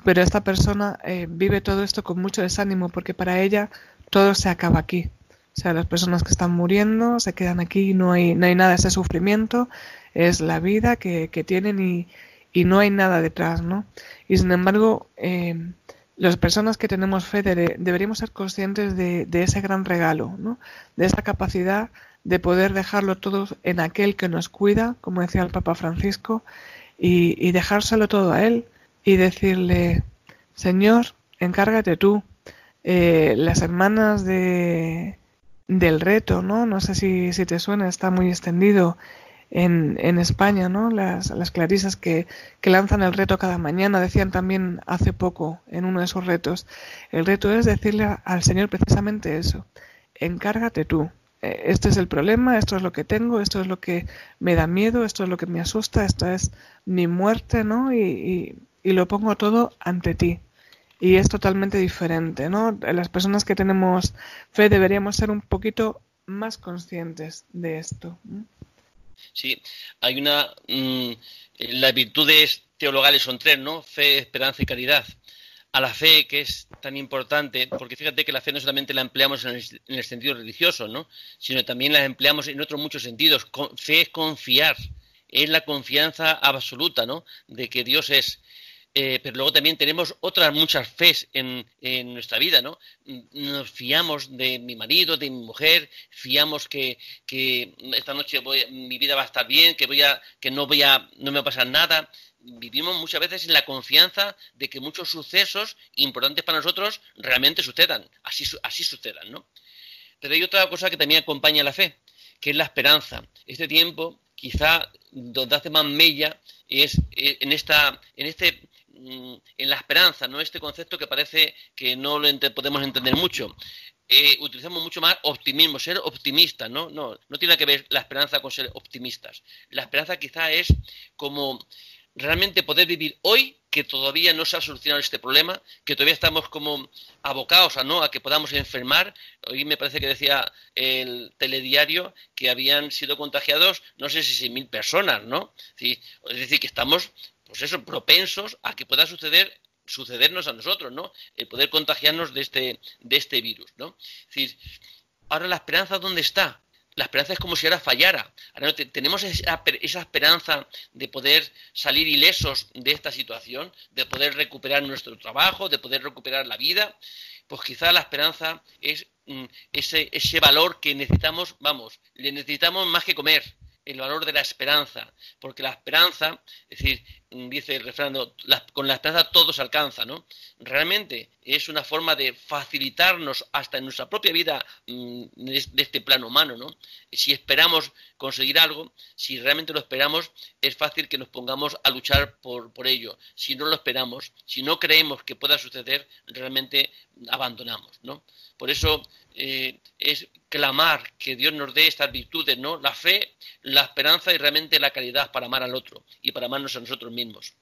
Speaker 3: Pero esta persona eh, vive todo esto con mucho desánimo porque para ella todo se acaba aquí. O sea, las personas que están muriendo se quedan aquí, no hay, no hay nada, ese sufrimiento es la vida que, que tienen y, y, no hay nada detrás, ¿no? Y sin embargo, eh, las personas que tenemos fe deberíamos ser conscientes de, ese gran regalo, ¿no? de esa capacidad de poder dejarlo todo en aquel que nos cuida, como decía el Papa Francisco, y, dejárselo todo a Él y decirle, Señor, encárgate tú. Eh, las hermanas de, del reto, ¿no? No sé si, si te suena, está muy extendido. En, España, ¿no? Las, clarisas que, que lanzan el reto cada mañana decían también hace poco en uno de esos retos, el reto es decirle al Señor precisamente eso, encárgate tú. Eh, este es el problema, esto es lo que tengo, esto es lo que me da miedo, esto es lo que me asusta, esta es mi muerte, ¿no? Y, y, lo pongo todo ante ti. Y es totalmente diferente, ¿no? Las personas que tenemos fe deberíamos ser un poquito más conscientes de esto.
Speaker 2: Sí, hay una. Mm, las virtudes teologales son tres, ¿no? Fe, esperanza y caridad. A la fe, que es tan importante, porque fíjate que la fe no solamente la empleamos en el, sentido religioso, ¿no? Sino también la empleamos en otros muchos sentidos. fe es confiar, es la confianza absoluta, ¿no? De que Dios es. Eh, pero luego también tenemos otras muchas fes en, nuestra vida, ¿no? Nos fiamos de mi marido, de mi mujer, fiamos que, esta noche mi vida va a estar bien, que voy a, que no voy a, no me va a pasar nada. Vivimos muchas veces en la confianza de que muchos sucesos importantes para nosotros realmente sucedan, así, así sucedan, ¿no? Pero hay otra cosa que también acompaña la fe, que es la esperanza. Este tiempo, quizá donde hace más mella, es eh, en esta, en este en la esperanza, ¿no? Este concepto que parece que no lo podemos entender mucho. Eh, utilizamos mucho más optimismo, ser optimistas, ¿no? ¿no? No tiene que ver la esperanza con ser optimistas. La esperanza quizá es como realmente poder vivir hoy que todavía no se ha solucionado este problema, que todavía estamos como abocados a no a que podamos enfermar. Hoy me parece que decía el telediario que habían sido contagiados no sé si mil personas, ¿no? Es decir, que estamos pues eso, propensos a que pueda suceder sucedernos a nosotros, ¿no? El poder contagiarnos de este, de este virus, ¿no? Es decir, ahora la esperanza, ¿dónde está? La esperanza es como si ahora fallara. Ahora tenemos esa, esa, esperanza de poder salir ilesos de esta situación, de poder recuperar nuestro trabajo, de poder recuperar la vida. Pues quizá la esperanza es mm, ese, ese valor que necesitamos, vamos, le necesitamos más que comer, el valor de la esperanza, porque la esperanza, es decir, dice el refrán, con la esperanza todo se alcanza, ¿no? Realmente es una forma de facilitarnos hasta en nuestra propia vida mm, de este plano humano, ¿no? Si esperamos conseguir algo, si realmente lo esperamos, es fácil que nos pongamos a luchar por, por ello. Si no lo esperamos, si no creemos que pueda suceder, realmente abandonamos, ¿no? Por eso eh, es clamar que Dios nos dé estas virtudes, ¿no? La fe, la esperanza y realmente la caridad para amar al otro y para amarnos a nosotros mismos.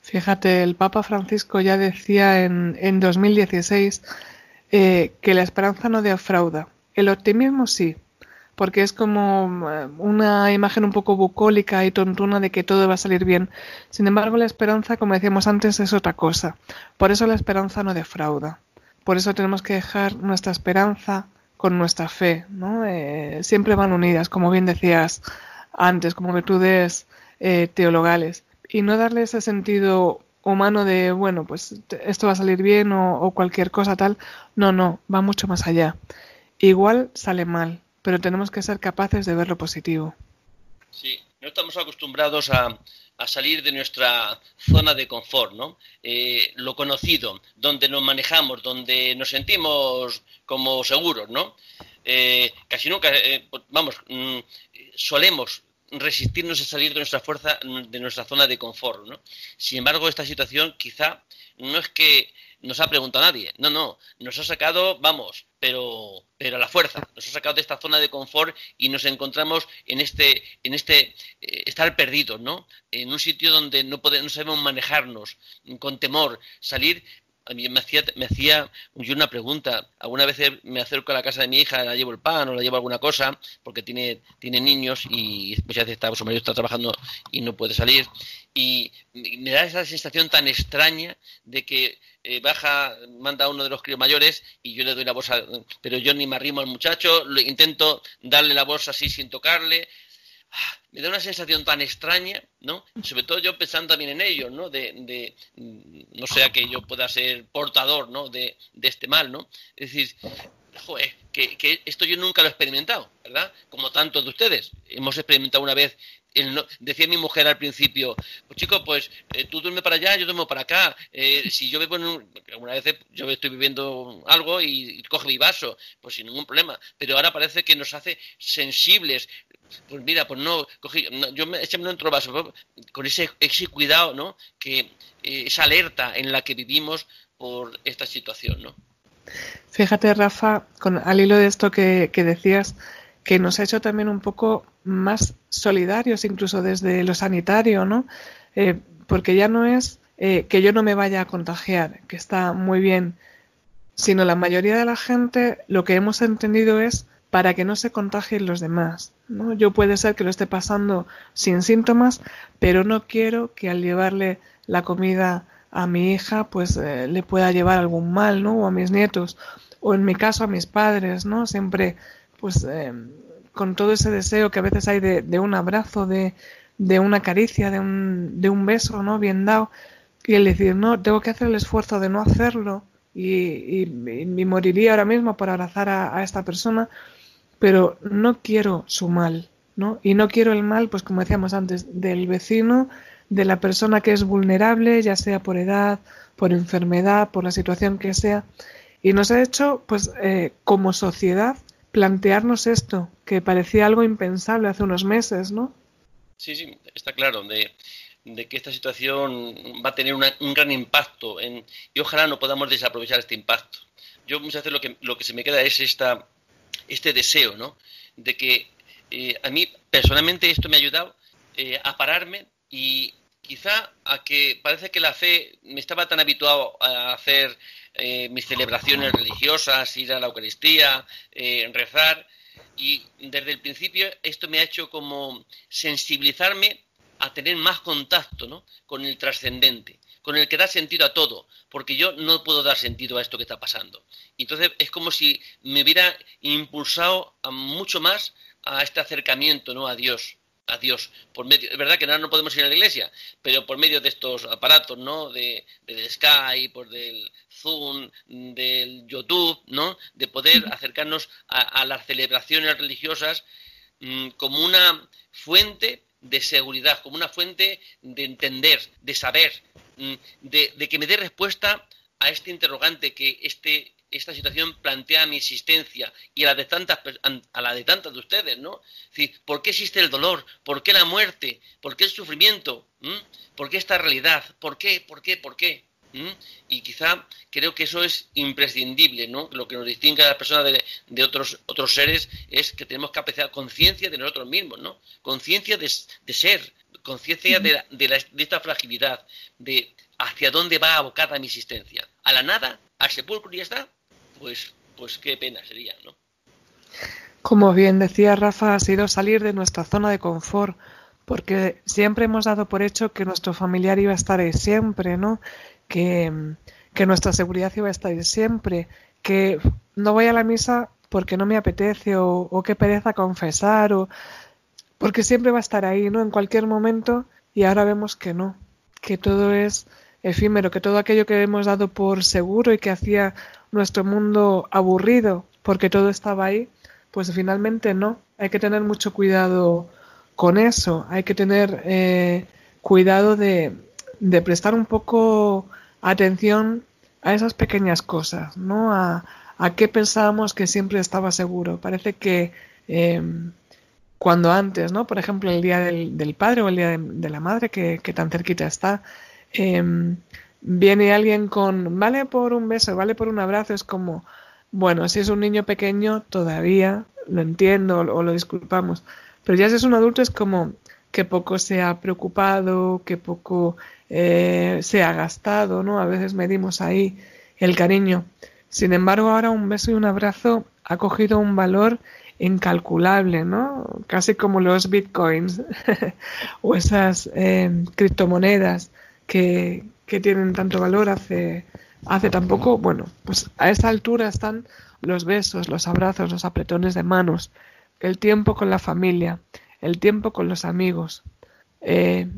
Speaker 3: Fíjate, el Papa Francisco ya decía en, en 2016 eh, que la esperanza no defrauda. El optimismo sí, porque es como eh, una imagen un poco bucólica y tontuna de que todo va a salir bien. Sin embargo, la esperanza, como decíamos antes, es otra cosa. Por eso la esperanza no defrauda. Por eso tenemos que dejar nuestra esperanza con nuestra fe, ¿no? Eh, siempre van unidas, como bien decías antes, como virtudes eh, teologales. Y no darle ese sentido humano de, bueno, pues esto va a salir bien o, cualquier cosa tal. No, no, va mucho más allá. Igual sale mal, pero tenemos que ser capaces de ver lo positivo.
Speaker 2: Sí, no estamos acostumbrados a, a salir de nuestra zona de confort, ¿no? Eh, lo conocido, donde nos manejamos, donde nos sentimos como seguros, ¿no? Eh, casi nunca, eh, vamos, mm, solemos resistirnos a salir de nuestra fuerza, de nuestra zona de confort, ¿no? Sin embargo, esta situación quizá no es que nos ha preguntado nadie. No, no, nos ha sacado, vamos, pero, pero a la fuerza. Nos ha sacado de esta zona de confort y nos encontramos en este, en este eh, estar perdidos, ¿no? En un sitio donde no, podemos, no sabemos manejarnos, con temor, salir. A mí me hacía, me hacía yo una pregunta. Alguna vez me acerco a la casa de mi hija, la llevo el pan o la llevo alguna cosa, porque tiene, tiene niños y muchas veces está, su marido está trabajando y no puede salir. Y me da esa sensación tan extraña de que eh, baja, manda a uno de los críos mayores y yo le doy la bolsa, pero yo ni me arrimo al muchacho, intento darle la bolsa así sin tocarle. Me da una sensación tan extraña, ¿no? Sobre todo yo pensando también en ellos, ¿no? De, no sea que yo pueda ser portador, ¿no? De, de este mal, ¿no? Es decir, joder, que, que, esto yo nunca lo he experimentado, ¿verdad? Como tantos de ustedes. Hemos experimentado una vez decía mi mujer al principio, pues chico, pues eh, tú duermes para allá, yo duermo para acá. Eh, si yo bebo en un, alguna vez yo estoy viviendo algo y, coge mi vaso, pues sin ningún problema. Pero ahora parece que nos hace sensibles. Pues mira, pues no, cogí, yo me eché otro vaso, con ese, ese cuidado, ¿no? Que eh, esa alerta en la que vivimos por esta situación, ¿no?
Speaker 3: Fíjate, Rafa, con, al hilo de esto que, decías, que nos ha hecho también un poco más solidarios, incluso desde lo sanitario, ¿no? Eh, porque ya no es eh, que yo no me vaya a contagiar, que está muy bien, sino la mayoría de la gente lo que hemos entendido es para que no se contagien los demás. ¿No? Yo puede ser que lo esté pasando sin síntomas, pero no quiero que al llevarle la comida a mi hija, pues eh, le pueda llevar algún mal, ¿no? O a mis nietos, o en mi caso a mis padres, ¿no? Siempre, pues, eh, con todo ese deseo que a veces hay de, de un abrazo, de, de, una caricia, de un, de un beso, ¿no? Bien dado, y el decir, no, tengo que hacer el esfuerzo de no hacerlo, y, y, moriría ahora mismo por abrazar a, esta persona, pero no quiero su mal, ¿no? Y no quiero el mal, pues como decíamos antes, del vecino, de la persona que es vulnerable, ya sea por edad, por enfermedad, por la situación que sea. Y nos ha hecho, pues, eh, como sociedad, plantearnos esto, que parecía algo impensable hace unos meses, ¿no?
Speaker 2: Sí, sí, está claro. De, que esta situación va a tener un gran impacto y ojalá no podamos desaprovechar este impacto. Yo muchas veces lo que, lo que se me queda es esta, este deseo, ¿no? De que eh, a mí personalmente esto me ha ayudado eh, a pararme y quizá a que parece que la fe me estaba tan habituado a hacer eh, mis celebraciones religiosas, ir a la Eucaristía, rezar, y desde el principio esto me ha hecho como sensibilizarme a tener más contacto ¿no? con el trascendente, con el que da sentido a todo, porque yo no puedo dar sentido a esto que está pasando. Entonces es como si me hubiera impulsado a mucho más a este acercamiento ¿no? a Dios. A Dios, por medio, es verdad que ahora no podemos ir a la iglesia, pero por medio de estos aparatos, ¿no? De, del Skype, por del Zoom, del YouTube, ¿no? De poder acercarnos a, las celebraciones religiosas mm, como una fuente de seguridad, como una fuente de entender, de saber, mm, de, que me dé respuesta a este interrogante que este, esta situación plantea mi existencia y a la de tantas, a la de, tantas de ustedes, ¿no? ¿por qué existe el dolor? ¿Por qué la muerte? ¿Por qué el sufrimiento? ¿Mm? ¿Por qué esta realidad? ¿Por qué? ¿Por qué? ¿Por qué? Y quizá creo que eso es imprescindible, ¿no? Lo que nos distingue a las personas de, otros, otros seres es que tenemos capacidad, conciencia de nosotros mismos, ¿no? Conciencia de, ser, conciencia de, de, esta fragilidad, de hacia dónde va abocada mi existencia. ¿A la nada? ¿Al sepulcro y ya está? Pues, pues qué pena sería, ¿no?
Speaker 3: Como bien decía Rafa, ha sido salir de nuestra zona de confort, porque siempre hemos dado por hecho que nuestro familiar iba a estar ahí siempre, ¿no? Que, nuestra seguridad iba a estar siempre, que no voy a la misa porque no me apetece o, o qué pereza confesar o porque siempre va a estar ahí, ¿no? En cualquier momento y ahora vemos que no, que todo es efímero, que todo aquello que hemos dado por seguro y que hacía nuestro mundo aburrido porque todo estaba ahí, pues finalmente no. Hay que tener mucho cuidado con eso, hay que tener eh, cuidado de, de prestar un poco atención a esas pequeñas cosas, ¿no? A, a qué pensábamos que siempre estaba seguro. Parece que em, cuando antes, ¿no? Por ejemplo, el día del, padre o el día de, la madre, que, tan cerquita está, em, viene alguien con, vale por un beso, vale por un abrazo, es como, bueno, si es un niño pequeño, todavía lo entiendo o, lo disculpamos. Pero ya si es un adulto, es como que poco se ha preocupado, que poco eh, se ha gastado, ¿no? A veces medimos ahí el cariño. Sin embargo, ahora un beso y un abrazo ha cogido un valor incalculable, ¿no? Casi como los bitcoins o esas eh, criptomonedas que, que, tienen tanto valor hace, hace tan poco. Bueno, pues a esa altura están los besos, los abrazos, los apretones de manos, el tiempo con la familia, el tiempo con los amigos. Eh,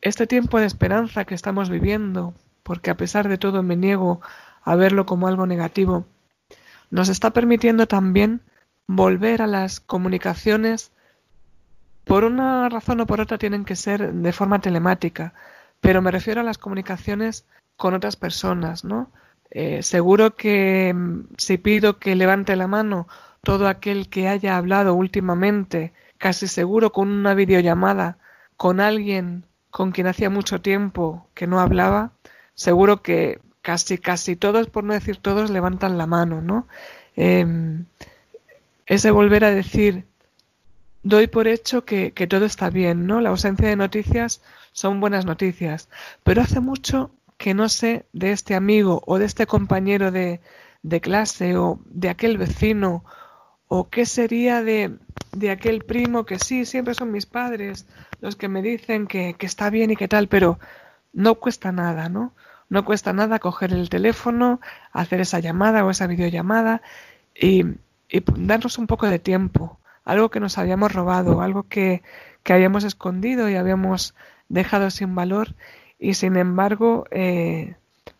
Speaker 3: este tiempo de esperanza que estamos viviendo, porque a pesar de todo me niego a verlo como algo negativo, nos está permitiendo también volver a las comunicaciones. Por una razón o por otra tienen que ser de forma telemática, pero me refiero a las comunicaciones con otras personas, ¿no? Eh, seguro que mm, si pido que levante la mano todo aquel que haya hablado últimamente casi seguro con una videollamada con alguien con quien hacía mucho tiempo que no hablaba, seguro que casi casi todos, por no decir todos, levantan la mano, ¿no? Em, ese volver a decir, doy por hecho que, todo está bien, ¿no? La ausencia de noticias son buenas noticias, pero hace mucho que no sé de este amigo o de este compañero de clase o de aquel vecino o qué sería de, de, aquel primo que sí, siempre son mis padres los que me dicen que, que está bien y que tal, pero no cuesta nada, ¿no? No cuesta nada coger el teléfono, hacer esa llamada o esa videollamada y, y darnos un poco de tiempo, algo que nos habíamos robado, algo que, que habíamos escondido y habíamos dejado sin valor y sin embargo eh,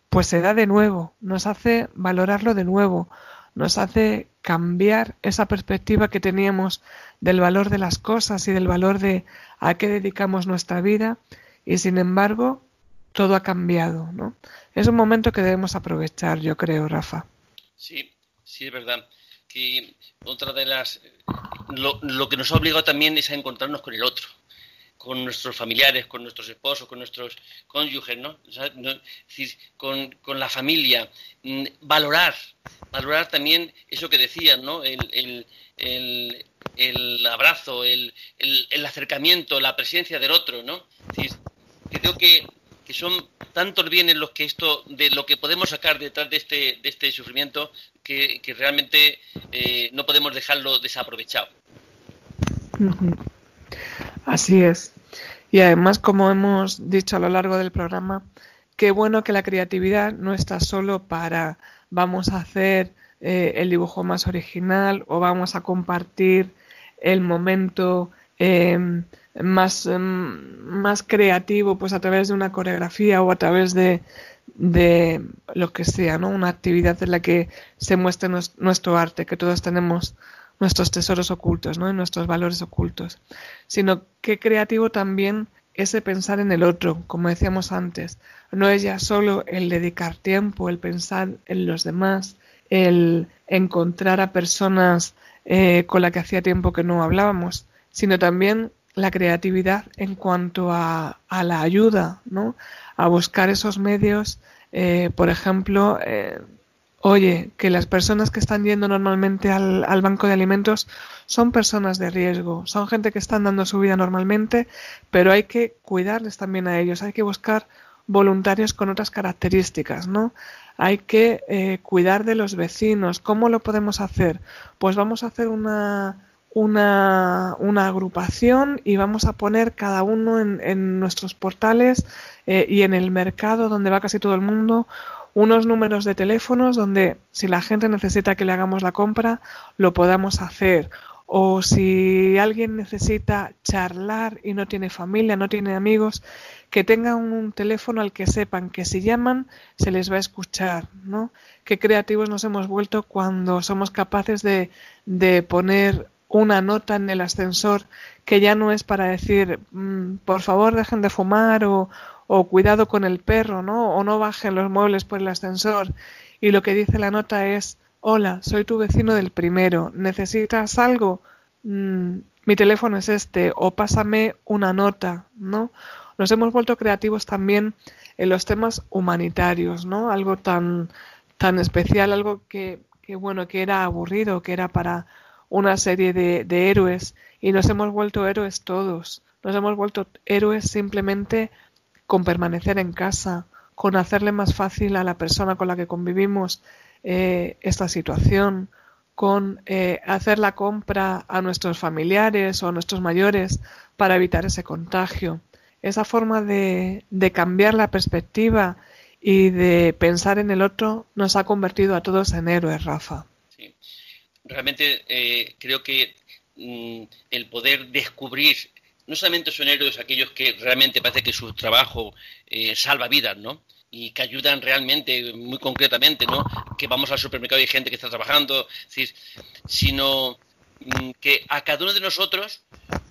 Speaker 3: pues se da de nuevo, nos hace valorarlo de nuevo, nos hace cambiar esa perspectiva que teníamos del valor de las cosas y del valor de a qué dedicamos nuestra vida y sin embargo todo ha cambiado, ¿no? Es un momento que debemos aprovechar, yo creo, Rafa.
Speaker 2: Sí, sí, es verdad. Que otra de las lo, lo que nos ha obligado también es a encontrarnos con el otro con nuestros familiares, con nuestros esposos, con nuestros cónyuges, ¿no? con, con, la familia, mm, valorar, valorar también eso que decían, ¿no? El, el, el, abrazo, el, el, acercamiento, la presencia del otro, ¿no? creo que, son tantos bienes los que esto, de lo que podemos sacar detrás de este, de este sufrimiento, que, que realmente eh, no podemos dejarlo desaprovechado.
Speaker 3: Así es. Y además, como hemos dicho a lo largo del programa, qué bueno que la creatividad no está solo para vamos a hacer eh, el dibujo más original o vamos a compartir el momento em, más, em, más creativo pues a través de una coreografía o a través de, de lo que sea, ¿no? Una actividad en la que se muestre nuestro arte, que todos tenemos nuestros tesoros ocultos, ¿no? nuestros valores ocultos, sino que creativo también ese pensar en el otro, como decíamos antes. No es ya solo el dedicar tiempo, el pensar en los demás, el encontrar a personas eh, con las que hacía tiempo que no hablábamos, sino también la creatividad en cuanto a, a la ayuda, ¿no? A buscar esos medios, eh, por ejemplo, eh, Oye, que las personas que están yendo normalmente al, banco de alimentos son personas de riesgo, son gente que están dando su vida normalmente, pero hay que cuidarles también a ellos, hay que buscar voluntarios con otras características, ¿no? Hay que eh, cuidar de los vecinos. ¿Cómo lo podemos hacer? Pues vamos a hacer una, una, una agrupación y vamos a poner cada uno en, en nuestros portales eh, y en el mercado donde va casi todo el mundo unos números de teléfonos donde si la gente necesita que le hagamos la compra, lo podamos hacer. O si alguien necesita charlar y no tiene familia, no tiene amigos, que tengan un teléfono al que sepan que si llaman se les va a escuchar, ¿no? Qué creativos nos hemos vuelto cuando somos capaces de, de poner una nota en el ascensor que ya no es para decir mm, por favor dejen de fumar o, o cuidado con el perro, ¿no? O no bajen los muebles por el ascensor. Y lo que dice la nota es, hola, soy tu vecino del primero, ¿necesitas algo? Mm, mi teléfono es este, o pásame una nota, ¿no? Nos hemos vuelto creativos también en los temas humanitarios, ¿no? Algo tan, tan especial, algo que, que bueno, que era aburrido, que era para una serie de, de héroes, y nos hemos vuelto héroes todos. Nos hemos vuelto héroes simplemente con permanecer en casa, con hacerle más fácil a la persona con la que convivimos eh, esta situación, con eh, hacer la compra a nuestros familiares o a nuestros mayores para evitar ese contagio. Esa forma de, cambiar la perspectiva y de pensar en el otro nos ha convertido a todos en héroes, Rafa.
Speaker 2: Sí. Realmente eh, creo que mm, el poder descubrir no solamente son héroes aquellos que realmente parece que su trabajo eh, salva vidas, ¿no? Y que ayudan realmente, muy concretamente, ¿no? Que vamos al supermercado y hay gente que está trabajando, sino mm, que a cada uno de nosotros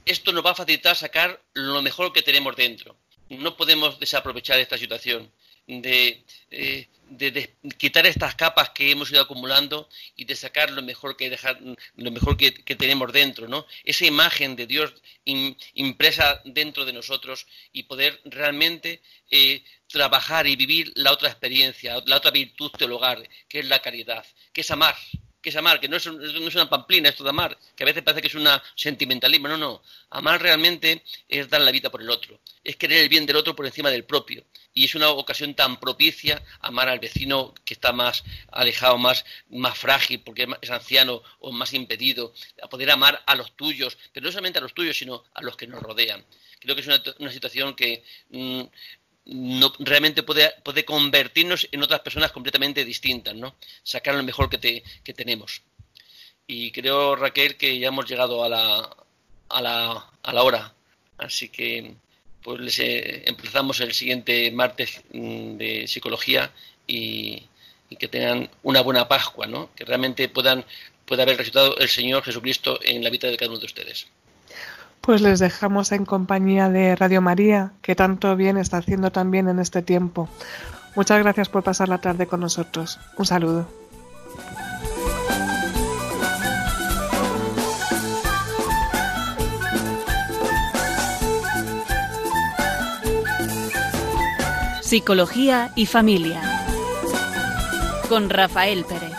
Speaker 2: esto nos va a facilitar sacar lo mejor que tenemos dentro. No podemos desaprovechar esta situación de, eh, de, quitar estas capas que hemos ido acumulando y de sacar lo mejor que dejar, lo mejor que, tenemos dentro, ¿no? Esa imagen de Dios impresa dentro de nosotros y poder realmente eh, trabajar y vivir la otra experiencia, la otra virtud del hogar, que es la caridad, que es amar, que es amar, que no es, una pamplina esto de amar, que a veces parece que es un sentimentalismo, no, no, amar realmente es dar la vida por el otro, es querer el bien del otro por encima del propio, y es una ocasión tan propicia amar al vecino que está más alejado, más, más frágil, porque es anciano o más impedido, a poder amar a los tuyos, pero no solamente a los tuyos, sino a los que nos rodean. Creo que es una, situación que mm, no, realmente puede, puede convertirnos en otras personas completamente distintas, ¿no? Sacar lo mejor que, que tenemos. Y creo, Raquel, que ya hemos llegado a la, a la, a la hora. Así que pues les eh, empezamos el siguiente martes mm, de psicología y, y, que tengan una buena Pascua, ¿no? Que realmente puedan pueda haber resultado el Señor Jesucristo en la vida de cada uno de ustedes.
Speaker 3: Pues les dejamos en compañía de Radio María, que tanto bien está haciendo también en este tiempo. Muchas gracias por pasar la tarde con nosotros. Un saludo.
Speaker 1: Psicología y familia. Con Rafael Pérez.